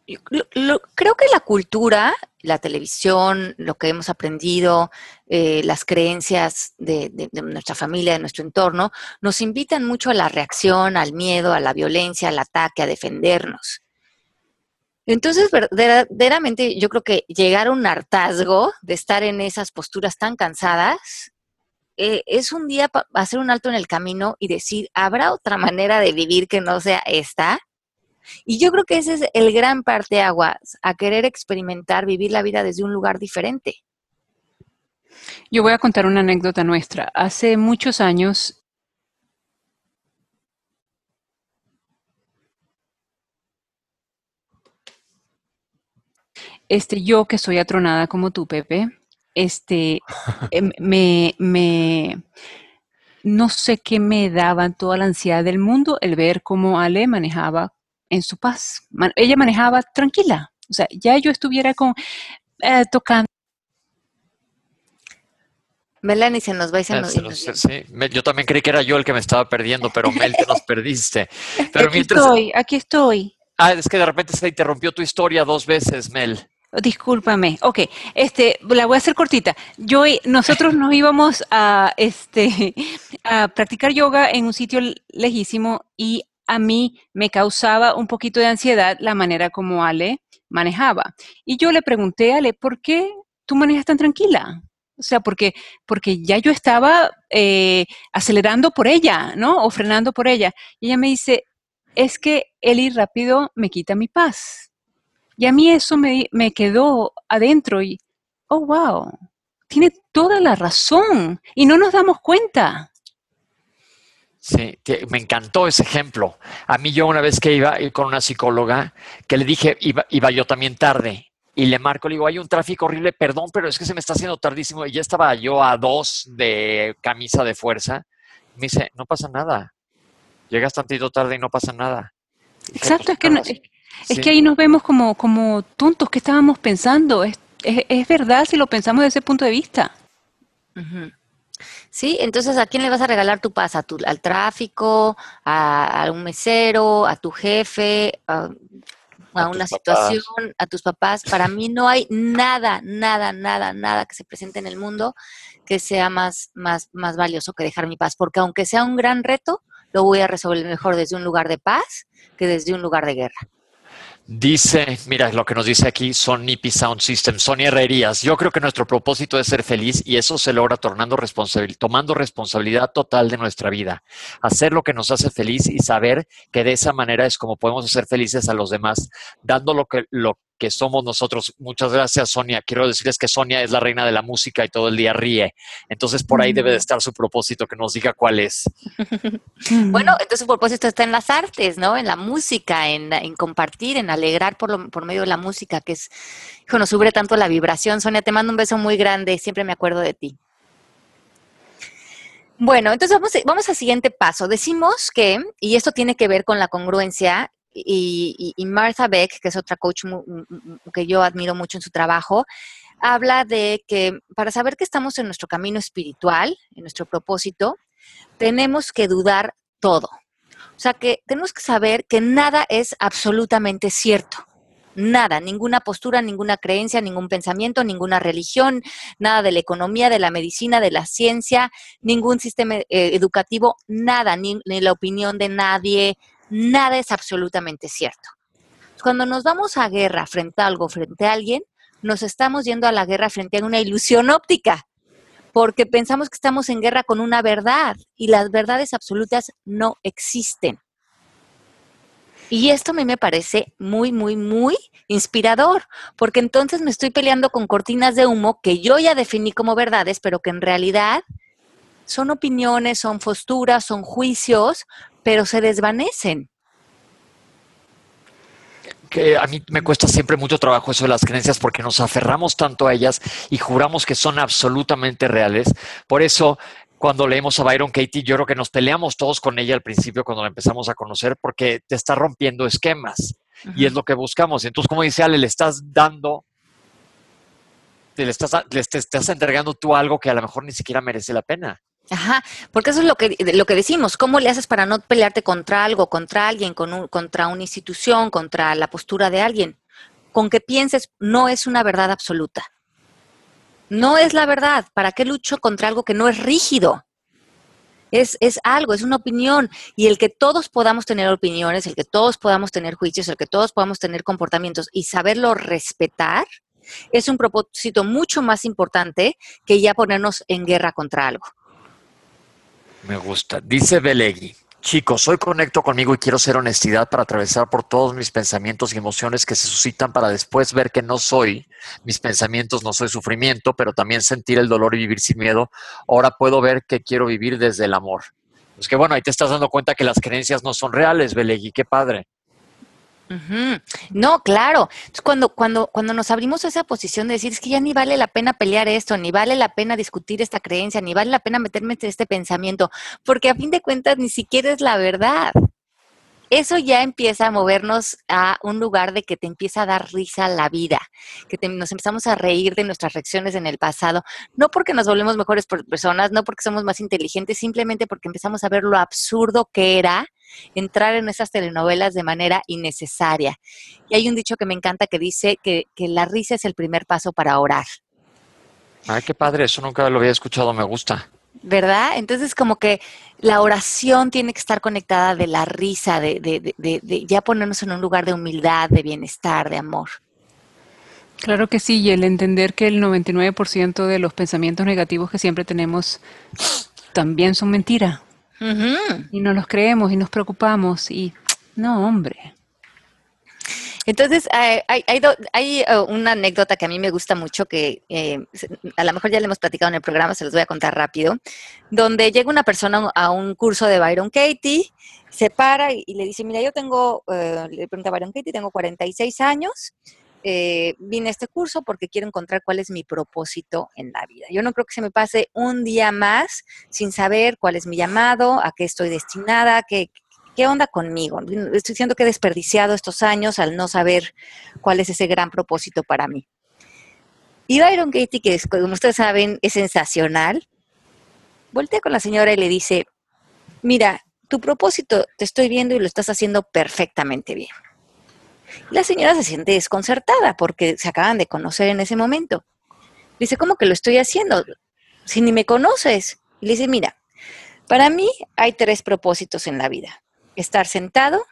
Speaker 2: creo que la cultura, la televisión, lo que hemos aprendido, eh, las creencias de, nuestra familia, de nuestro entorno, nos invitan mucho a la reacción, al miedo, a la violencia, al ataque, a defendernos. Entonces, verdaderamente, yo creo que llegar a un hartazgo de estar en esas posturas tan cansadas eh, es un día hacer un alto en el camino y decir, ¿habrá otra manera de vivir que no sea esta? Y yo creo que ese es el gran parteaguas, a querer experimentar, vivir la vida desde un lugar diferente.
Speaker 3: Yo voy a contar una anécdota nuestra. Hace muchos años este, yo que soy atronada como tú, Pepe, este, em, me, me, no sé qué me daba toda la ansiedad del mundo el ver cómo Ale manejaba en su paz. ella manejaba tranquila. O sea, ya yo estuviera con, eh, tocando.
Speaker 2: Melanie se nos va y se
Speaker 1: Ah,
Speaker 2: nos,
Speaker 1: se nos- sí, yo también creí que era yo el que me estaba perdiendo, pero Mel, te nos perdiste. Pero
Speaker 3: aquí
Speaker 1: mientras,
Speaker 3: estoy, aquí estoy.
Speaker 1: ah, es que de repente se interrumpió tu historia dos veces, Mel.
Speaker 3: Discúlpame. Ok, este, la voy a hacer cortita. Yo, y- nosotros nos íbamos a, este, a practicar yoga en un sitio lejísimo y a mí me causaba un poquito de ansiedad la manera como Ale manejaba. Y yo le pregunté a Ale, ¿por qué tú manejas tan tranquila? O sea, porque, porque ya yo estaba eh, acelerando por ella, ¿no? O frenando por ella. Y ella me dice, es que el ir rápido me quita mi paz. Y a mí eso me, me quedó adentro y, oh, wow, tiene toda la razón y no nos damos cuenta.
Speaker 1: Sí, que me encantó ese ejemplo. A mí yo una vez que iba ir con una psicóloga, que le dije, iba, iba yo también tarde, y le marco, le digo, hay un tráfico horrible, perdón, pero es que se me está haciendo tardísimo, y ya estaba yo a dos de camisa de fuerza. Me dice, no pasa nada, llegas tantito tarde y no pasa nada. Dije,
Speaker 3: Exacto,
Speaker 1: "Pues
Speaker 3: es que, no-
Speaker 1: razón".
Speaker 3: es
Speaker 1: Sí.
Speaker 3: que ahí nos vemos como, como tontos, ¿qué estábamos pensando? Es, es, es verdad si lo pensamos desde ese punto de vista.
Speaker 2: Ujú. Sí, entonces ¿a quién le vas a regalar tu paz? ¿A tu, ¿Al tráfico? A, a un mesero? ¿A tu jefe? ¿A, a
Speaker 1: A
Speaker 2: una
Speaker 1: papás.
Speaker 2: situación? ¿A tus papás? Para mí no hay nada, nada, nada, nada que se presente en el mundo que sea más, más, más valioso que dejar mi paz, porque aunque sea un gran reto, lo voy a resolver mejor desde un lugar de paz que desde un lugar de guerra.
Speaker 1: Dice, mira lo que nos dice aquí Sonipi Sound System, Sonia Herrerías. Yo creo que nuestro propósito es ser feliz y eso se logra tornando responsabil- tomando responsabilidad total de nuestra vida. Hacer lo que nos hace feliz y saber que de esa manera es como podemos hacer felices a los demás, dando lo que, lo que somos nosotros. Muchas gracias, Sonia. Quiero decirles que Sonia es la reina de la música y todo el día ríe. Entonces, por ahí debe de estar su propósito, que nos diga cuál es.
Speaker 2: Bueno, entonces su propósito está en las artes, ¿no? En la música, en, en compartir, en alegrar por, lo- por medio de la música, que es, hijo, nos sube tanto la vibración. Sonia, te mando un beso muy grande, siempre me acuerdo de ti. Bueno, entonces vamos, vamos al siguiente paso. Decimos que, y esto tiene que ver con la congruencia, y, y- Martha Beck, que es otra coach que yo admiro mucho en su trabajo, habla de que para saber que estamos en nuestro camino espiritual, en nuestro propósito, tenemos que dudar todo. O sea que tenemos que saber que nada es absolutamente cierto. Nada, ninguna postura, ninguna creencia, ningún pensamiento, ninguna religión, nada de la economía, de la medicina, de la ciencia, ningún sistema eh, educativo, nada, ni la opinión de nadie, nada es absolutamente cierto. Cuando nos vamos a guerra frente a algo, frente a alguien, nos estamos yendo a la guerra frente a una ilusión óptica porque pensamos que estamos en guerra con una verdad y las verdades absolutas no existen. Y esto a mí me parece muy, muy, muy inspirador, porque entonces me estoy peleando con cortinas de humo que yo ya definí como verdades, pero que en realidad son opiniones, son posturas, son juicios, pero se desvanecen.
Speaker 1: que a mí me cuesta siempre mucho trabajo eso de las creencias porque nos aferramos tanto a ellas y juramos que son absolutamente reales. Por eso, cuando leemos a Byron Katie, yo creo que nos peleamos todos con ella al principio cuando la empezamos a conocer porque te está rompiendo esquemas y es lo que buscamos. Entonces, como dice Ale, le estás dando, te le estás, le estás entregando tú algo que a lo mejor ni siquiera merece la pena.
Speaker 2: Ajá, porque eso es lo que, lo que decimos, ¿cómo le haces para no pelearte contra algo, contra alguien, con un, contra una institución, contra la postura de alguien? Con que pienses, no es una verdad absoluta. No es la verdad. ¿Para qué lucho contra algo que no es rígido? Es, es algo, es una opinión. Y el que todos podamos tener opiniones, el que todos podamos tener juicios, el que todos podamos tener comportamientos y saberlo respetar, es un propósito mucho más importante que ya ponernos en guerra contra algo.
Speaker 1: Me gusta. Dice Belegui. Chicos, hoy conecto conmigo y quiero ser honestidad para atravesar por todos mis pensamientos y emociones que se suscitan para después ver que no soy mis pensamientos, no soy sufrimiento, pero también sentir el dolor y vivir sin miedo. Ahora puedo ver que quiero vivir desde el amor. Pues que bueno, ahí te estás dando cuenta que las creencias no son reales, Belegui, qué padre.
Speaker 2: No, claro. Cuando, cuando, cuando nos abrimos a esa posición de decir, es que ya ni vale la pena pelear esto, ni vale la pena discutir esta creencia, ni vale la pena meterme en este pensamiento, porque a fin de cuentas ni siquiera es la verdad. Eso ya empieza a movernos a un lugar de que te empieza a dar risa la vida, que nos empezamos a reír de nuestras reacciones en el pasado, no porque nos volvemos mejores personas, no porque somos más inteligentes, simplemente porque empezamos a ver lo absurdo que era entrar en esas telenovelas de manera innecesaria. Y hay un dicho que me encanta que dice que, que la risa es el primer paso para orar,
Speaker 1: Ay, qué padre, eso nunca lo había escuchado, me gusta.
Speaker 2: ¿verdad? Entonces como que la oración tiene que estar conectada de la risa, de, de, de, de- de ya ponernos en un lugar de humildad, de bienestar, de amor.
Speaker 3: Claro que sí, y el entender que el 99% de los pensamientos negativos que siempre tenemos también son mentira. Y no los creemos y nos preocupamos y no, hombre.
Speaker 2: Entonces, hay, hay, hay do- hay, eh, una anécdota que a mí me gusta mucho, que eh, a lo mejor ya le hemos platicado en el programa, se los voy a contar rápido, donde llega una persona a un curso de Byron Katie, se para y, y le dice, mira, yo tengo, eh, le pregunta a Byron Katie, tengo 46 años, eh, vine a este curso porque quiero encontrar cuál es mi propósito en la vida. Yo no creo que se me pase un día más sin saber cuál es mi llamado, a qué estoy destinada, qué, ¿Qué onda conmigo? Estoy diciendo que he desperdiciado estos años al no saber cuál es ese gran propósito para mí. Y Byron Katie, que es, como ustedes saben es sensacional, voltea con la señora y le dice, mira, tu propósito te estoy viendo y lo estás haciendo perfectamente bien. La señora se siente desconcertada porque se acaban de conocer en ese momento. Dice, ¿cómo que lo estoy haciendo? Si ni me conoces. Y le dice, mira, para mí hay tres propósitos en la vida estar sentado,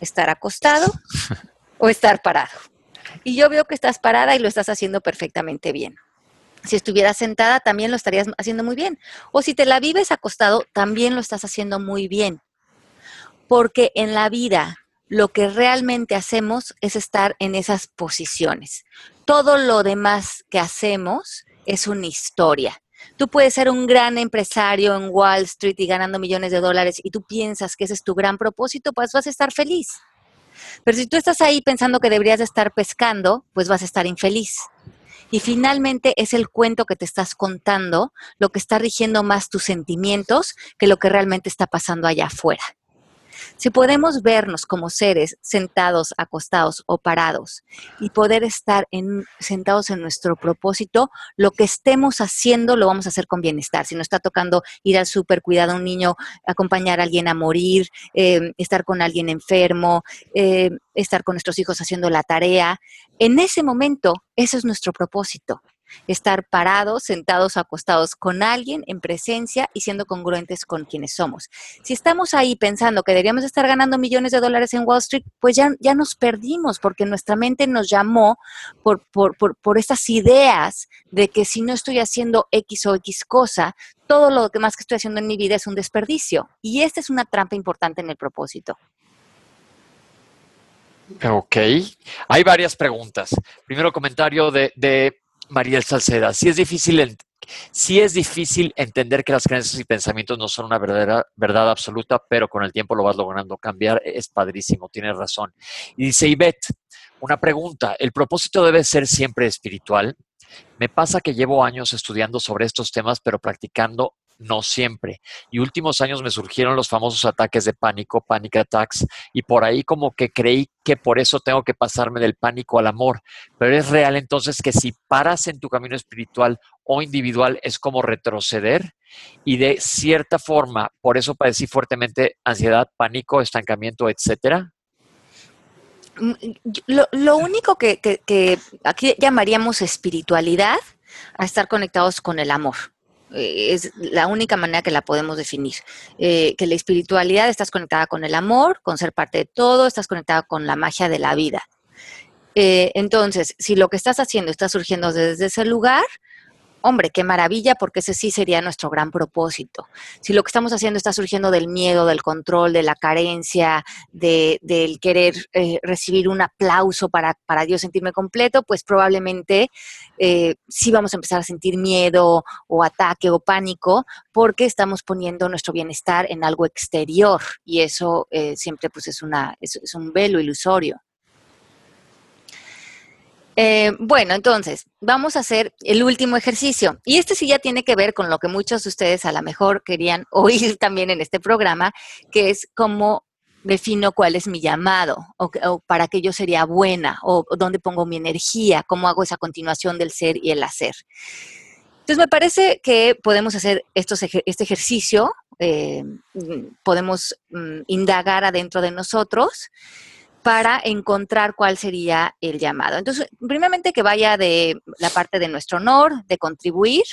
Speaker 2: estar acostado o estar parado. Y yo veo que estás parada y lo estás haciendo perfectamente bien. Si estuvieras sentada, también lo estarías haciendo muy bien. O si te la vives acostado, también lo estás haciendo muy bien. Porque en la vida lo que realmente hacemos es estar en esas posiciones. Todo lo demás que hacemos es una historia. Tú puedes ser un gran empresario en Wall Street y ganando millones de dólares y tú piensas que ese es tu gran propósito, pues vas a estar feliz. Pero si tú estás ahí pensando que deberías de estar pescando, pues vas a estar infeliz. Y finalmente es el cuento que te estás contando lo que está rigiendo más tus sentimientos que lo que realmente está pasando allá afuera. Si podemos vernos como seres sentados, acostados o parados y poder estar en, sentados en nuestro propósito, lo que estemos haciendo lo vamos a hacer con bienestar. Si nos está tocando ir al súper, cuidar a un niño, acompañar a alguien a morir, eh, estar con alguien enfermo, eh, estar con nuestros hijos haciendo la tarea, en ese momento, eso es nuestro propósito estar parados, sentados, acostados con alguien en presencia y siendo congruentes con quienes somos. Si estamos ahí pensando que deberíamos estar ganando millones de dólares en Wall Street, pues ya, ya nos perdimos porque nuestra mente nos llamó por, por, por, por estas ideas de que si no estoy haciendo X o X cosa, todo lo demás que estoy haciendo en mi vida es un desperdicio. Y esta es una trampa importante en el propósito.
Speaker 1: Ok. Hay varias preguntas. Primero comentario de, de Mariel Salceda. Si es difícil, sí es difícil entender que las creencias y pensamientos no son una verdadera verdad absoluta, pero con el tiempo lo vas logrando cambiar. Es padrísimo, tienes razón. Y dice Ivette, una pregunta. ¿El propósito debe ser siempre espiritual? Me pasa que llevo años estudiando sobre estos temas, pero practicando no siempre. Y últimos años me surgieron los famosos ataques de pánico, panic attacks, y por ahí como que creí que por eso tengo que pasarme del pánico al amor. Pero es real entonces que si paras en tu camino espiritual o individual es como retroceder y de cierta forma, por eso padecí fuertemente ansiedad, pánico, estancamiento, etcétera.
Speaker 2: Lo, lo único que, que, que aquí llamaríamos espiritualidad a estar conectados con el amor es la única manera que la podemos definir. Eh, que la espiritualidad estás conectada con el amor, con ser parte de todo, estás conectada con la magia de la vida. Eh, entonces, si lo que estás haciendo está surgiendo desde ese lugar, hombre, qué maravilla, porque ese sí sería nuestro gran propósito. Si lo que estamos haciendo está surgiendo del miedo, del control, de la carencia, de, del querer eh, recibir un aplauso para, para Dios sentirme completo, pues probablemente eh, sí vamos a empezar a sentir miedo o ataque o pánico, porque estamos poniendo nuestro bienestar en algo exterior y eso eh, siempre pues es, una, es, es un velo ilusorio. Eh, bueno, entonces, vamos a hacer el último ejercicio. Y este sí ya tiene que ver con lo que muchos de ustedes a lo mejor querían oír también en este programa, que es cómo defino cuál es mi llamado o, para qué yo sería buena o, dónde pongo mi energía, cómo hago esa continuación del ser y el hacer. Entonces, me parece que podemos hacer estos, este ejercicio, eh, podemos mm, indagar adentro de nosotros para encontrar cuál sería el llamado. Entonces, primeramente que vaya de la parte de nuestro honor, de contribuir.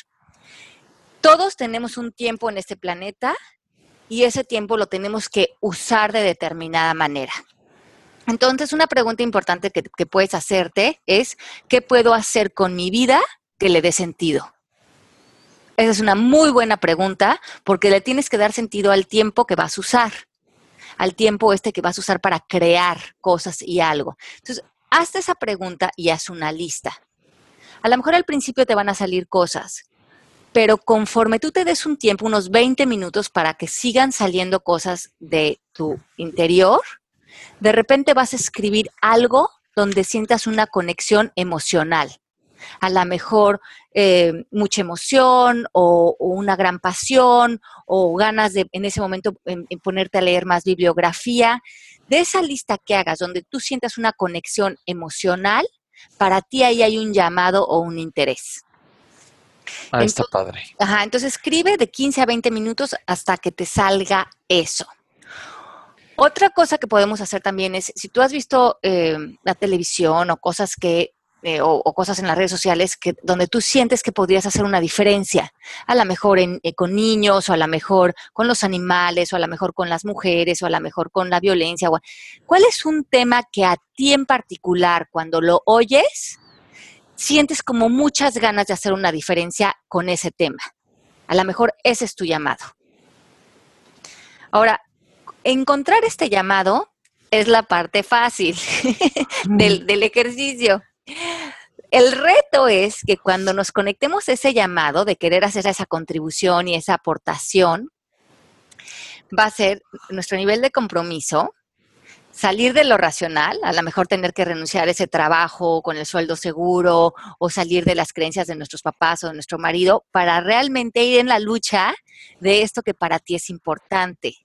Speaker 2: Todos tenemos un tiempo en este planeta y ese tiempo lo tenemos que usar de determinada manera. Entonces, una pregunta importante que, que puedes hacerte es, ¿qué puedo hacer con mi vida que le dé sentido? Esa es una muy buena pregunta porque le tienes que dar sentido al tiempo que vas a usar al tiempo este que vas a usar para crear cosas y algo. Entonces, hazte esa pregunta y haz una lista. A lo mejor al principio te van a salir cosas, pero conforme tú te des un tiempo, unos 20 minutos para que sigan saliendo cosas de tu interior, de repente vas a escribir algo donde sientas una conexión emocional a lo mejor eh, mucha emoción o, una gran pasión o ganas de en ese momento ponerte a leer más bibliografía. De esa lista que hagas donde tú sientas una conexión emocional, para ti ahí hay un llamado o un interés.
Speaker 1: Ah, está padre.
Speaker 2: Ajá, entonces escribe de 15 a 20 minutos hasta que te salga eso. Otra cosa que podemos hacer también es, si tú has visto eh, la televisión o cosas que eh, o, cosas en las redes sociales que, donde tú sientes que podrías hacer una diferencia, a lo mejor en, eh, con niños, o a lo mejor con los animales, o a lo mejor con las mujeres, o a lo mejor con la violencia. ¿Cuál es un tema que a ti en particular, cuando lo oyes, sientes como muchas ganas de hacer una diferencia con ese tema? A lo mejor ese es tu llamado. Ahora, encontrar este llamado es la parte fácil del, del, ejercicio. El reto es que cuando nos conectemos a ese llamado de querer hacer esa contribución y esa aportación, va a ser nuestro nivel de compromiso, salir de lo racional, a lo mejor tener que renunciar a ese trabajo con el sueldo seguro o salir de las creencias de nuestros papás o de nuestro marido para realmente ir en la lucha de esto que para ti es importante.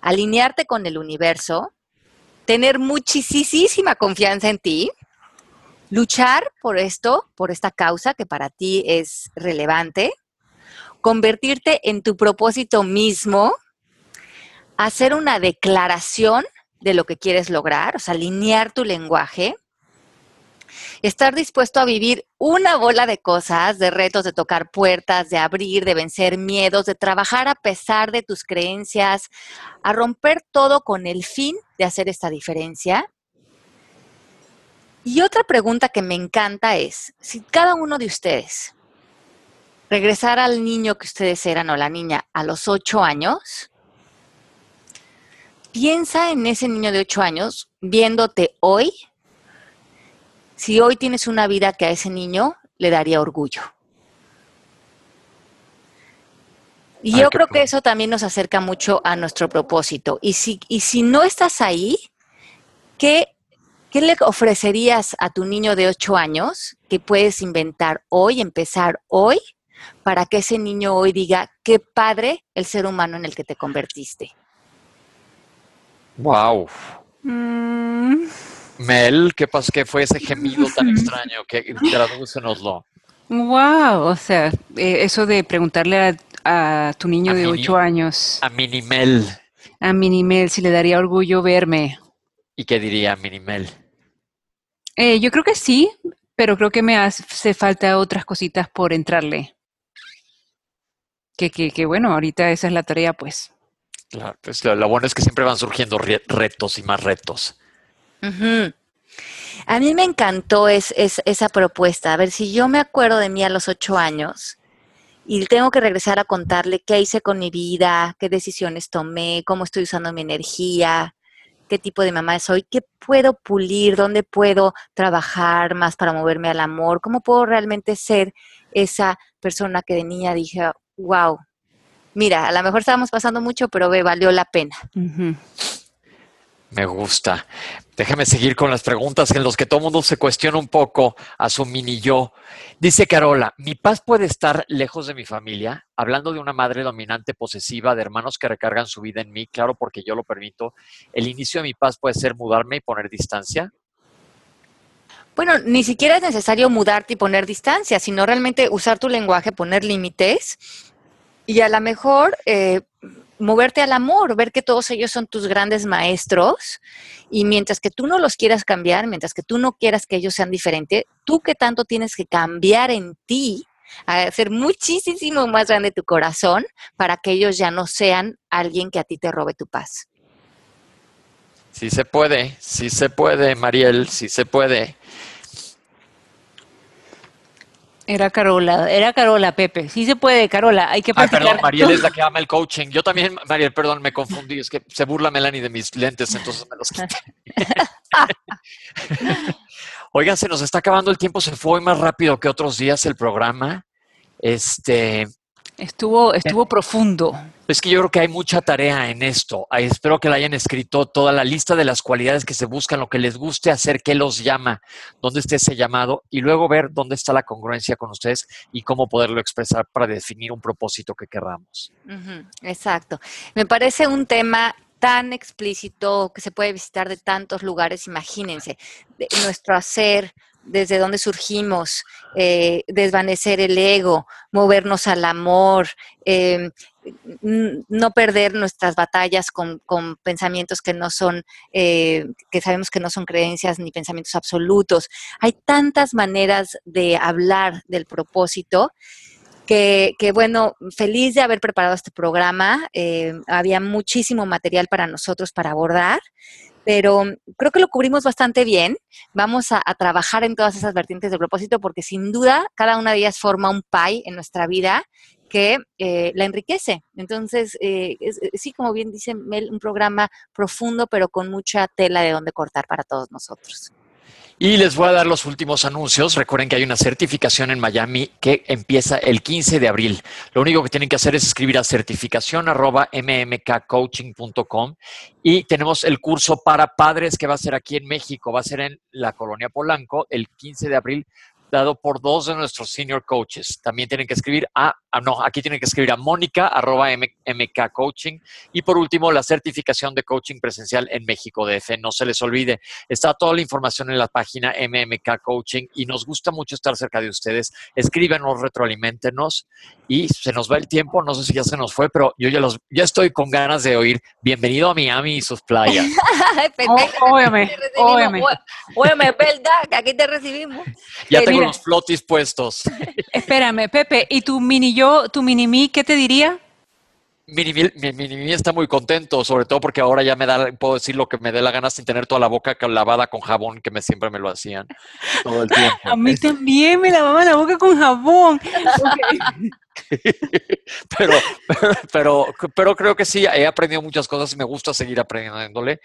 Speaker 2: Alinearte con el universo, tener muchísima confianza en ti, luchar por esto, por esta causa que para ti es relevante, convertirte en tu propósito mismo, hacer una declaración de lo que quieres lograr, o sea, alinear tu lenguaje, estar dispuesto a vivir una bola de cosas, de retos, de tocar puertas, de abrir, de vencer miedos, de trabajar a pesar de tus creencias, a romper todo con el fin de hacer esta diferencia y otra pregunta que me encanta es, si cada uno de ustedes regresara al niño que ustedes eran o la niña a los ocho años, piensa en ese niño de ocho años viéndote hoy, si hoy tienes una vida que a ese niño le daría orgullo. Y yo creo que eso también nos acerca mucho a nuestro propósito. Y si, y si no estás ahí, ¿qué ¿Qué le ofrecerías a tu niño de 8 años que puedes inventar hoy, empezar hoy, para que ese niño hoy diga, qué padre el ser humano en el que te convertiste?
Speaker 1: Wow. Mm. Mel, ¿qué pasó? ¿Qué fue ese gemido tan extraño? Que tradúcenoslo.
Speaker 3: Wow, o sea, eh, eso de preguntarle a, tu niño de 8 años.
Speaker 1: A Minimel.
Speaker 3: A Minimel si le daría orgullo verme.
Speaker 1: ¿Y qué diría Minimel?
Speaker 3: Eh, yo creo que sí, pero creo que me hace falta otras cositas por entrarle. Que, que, que bueno, ahorita esa es la tarea, pues.
Speaker 1: Claro, pues lo, bueno es que siempre van surgiendo retos y más retos.
Speaker 2: A mí me encantó es, esa propuesta. A ver, si yo me acuerdo de mí a los ocho años y tengo que regresar a contarle qué hice con mi vida, qué decisiones tomé, cómo estoy usando mi energía, qué tipo de mamá soy, qué puedo pulir, dónde puedo trabajar más para moverme al amor, cómo puedo realmente ser esa persona que de niña dije, wow, mira, a lo mejor estábamos pasando mucho, pero ve, valió la pena.
Speaker 1: Me gusta. Déjame seguir con las preguntas en las que todo mundo se cuestiona un poco a su mini yo. Dice Carola, ¿mi paz puede estar lejos de mi familia? Hablando de una madre dominante posesiva, de hermanos que recargan su vida en mí, claro, porque yo lo permito. ¿El inicio de mi paz puede ser mudarme y poner distancia?
Speaker 2: Bueno, ni siquiera es necesario mudarte y poner distancia, sino realmente usar tu lenguaje, poner límites y a lo mejor eh, moverte al amor, ver que todos ellos son tus grandes maestros y mientras que tú no los quieras cambiar, mientras que tú no quieras que ellos sean diferentes, tú que tanto tienes que cambiar en ti, hacer muchísimo más grande tu corazón para que ellos ya no sean alguien que a ti te robe tu paz.
Speaker 1: Sí se puede, sí se puede, Mariel, sí se puede.
Speaker 3: Era Carola, era Carola, Pepe. Sí se puede, Carola, hay que
Speaker 1: Ah, perdón, Mariel es la que ama el coaching. Yo también, Mariel, perdón, me confundí. Es que se burla Melanie de mis lentes, entonces me los quité. Oigan, se nos está acabando el tiempo, se fue más rápido que otros días el programa. Este,
Speaker 3: Estuvo, estuvo profundo.
Speaker 1: es que yo creo que hay mucha tarea en esto. Espero que la hayan escrito toda la lista de las cualidades que se buscan, lo que les guste hacer, qué los llama, dónde está ese llamado y luego ver dónde está la congruencia con ustedes y cómo poderlo expresar para definir un propósito que querramos.
Speaker 2: Exacto. Me parece un tema tan explícito que se puede visitar de tantos lugares, imagínense, de nuestro hacer, desde dónde surgimos, eh, desvanecer el ego, movernos al amor, n- no perder nuestras batallas con, con pensamientos que no son, eh, que sabemos que no son creencias ni pensamientos absolutos. Hay tantas maneras de hablar del propósito que, que, bueno, feliz de haber preparado este programa. Eh, había muchísimo material para nosotros para abordar, pero creo que lo cubrimos bastante bien. Vamos a, trabajar en todas esas vertientes del propósito porque sin duda cada una de ellas forma un pie en nuestra vida que eh, la enriquece. Entonces, eh, es, sí, como bien dice Mel, un programa profundo, pero con mucha tela de donde cortar para todos nosotros.
Speaker 1: Y les voy a dar los últimos anuncios. Recuerden que hay una certificación en Miami que empieza el 15 de abril. Lo único que tienen que hacer es escribir a certificación arroba mmkcoaching.com y tenemos el curso para padres que va a ser aquí en México. Va a ser en la colonia Polanco el 15 de abril dado por dos de nuestros senior coaches. También tienen que escribir a, a no, aquí tienen que escribir a mónica arroba mk coaching. Y por último, la certificación de coaching presencial en México DF. No se les olvide, está toda la información en la página MMK Coaching y nos gusta mucho estar cerca de ustedes. Escríbenos, retroalimentenos y se nos va el tiempo. No sé si ya se nos fue, pero yo ya, los, ya estoy con ganas de oír. Bienvenido a Miami y sus playas.
Speaker 3: Óyeme, óyeme.
Speaker 2: Óyeme, ¿verdad? Que aquí te recibimos.
Speaker 1: Ya tengo los flotis puestos.
Speaker 3: Espérame, Pepe, ¿y tu mini yo, tu mini mí, qué te diría?
Speaker 1: Mi, mi, mí está muy contento, sobre todo porque ahora ya me da, puedo decir lo que me dé la gana sin tener toda la boca lavada con jabón, que me siempre me lo hacían todo el tiempo.
Speaker 3: A mí también me lavaba la boca con jabón. Ok.
Speaker 1: pero, pero, pero, creo que sí, he aprendido muchas cosas y me gusta seguir aprendiéndole.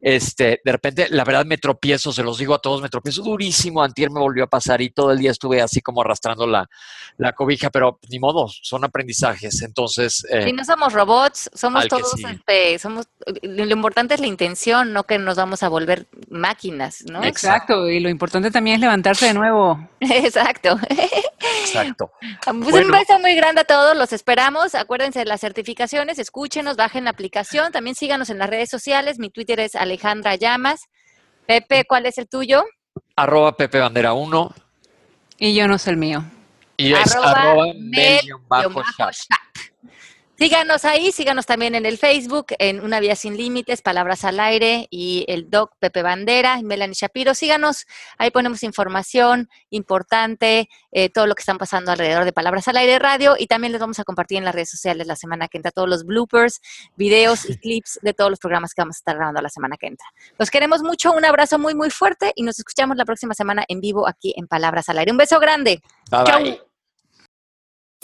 Speaker 1: Este, de repente, la verdad me tropiezo, se los digo a todos, me tropiezo durísimo. Antier me volvió a pasar y todo el día estuve así como arrastrando la, la cobija, pero ni modo, son aprendizajes. Entonces, eh,
Speaker 2: Si no somos robots, somos todos,
Speaker 1: sí.
Speaker 2: este, somos, lo importante es la intención, no que nos vamos a volver máquinas, ¿no?
Speaker 3: Exacto, y lo importante también es levantarse de nuevo.
Speaker 2: Exacto.
Speaker 1: exacto.
Speaker 2: Pues un
Speaker 1: Bueno.
Speaker 2: beso muy grande a todos, los esperamos. Acuérdense de las certificaciones, escúchenos, bajen la aplicación, también síganos en las redes sociales. Mi Twitter es Alejandra Llamas. Pepe, ¿cuál es el tuyo?
Speaker 1: Arroba Pepe Bandera 1
Speaker 3: Y yo no sé el mío.
Speaker 1: y es
Speaker 2: Arroba
Speaker 1: arroba
Speaker 2: Mel-
Speaker 1: mel-bajo
Speaker 2: bajo
Speaker 1: chat.
Speaker 2: chat. Síganos ahí, síganos también en el Facebook, en Una Vía Sin Límites, Palabras al Aire y el doc Pepe Bandera y Melanie Shapiro. Síganos, ahí ponemos información importante, eh, todo lo que están pasando alrededor de Palabras al Aire Radio y también les vamos a compartir en las redes sociales la semana que entra todos los bloopers, videos y clips de todos los programas que vamos a estar grabando la semana que entra. Los queremos mucho, un abrazo muy, muy fuerte y nos escuchamos la próxima semana en vivo aquí en Palabras al Aire. Un beso grande.
Speaker 1: Bye,
Speaker 2: Chau.
Speaker 1: bye.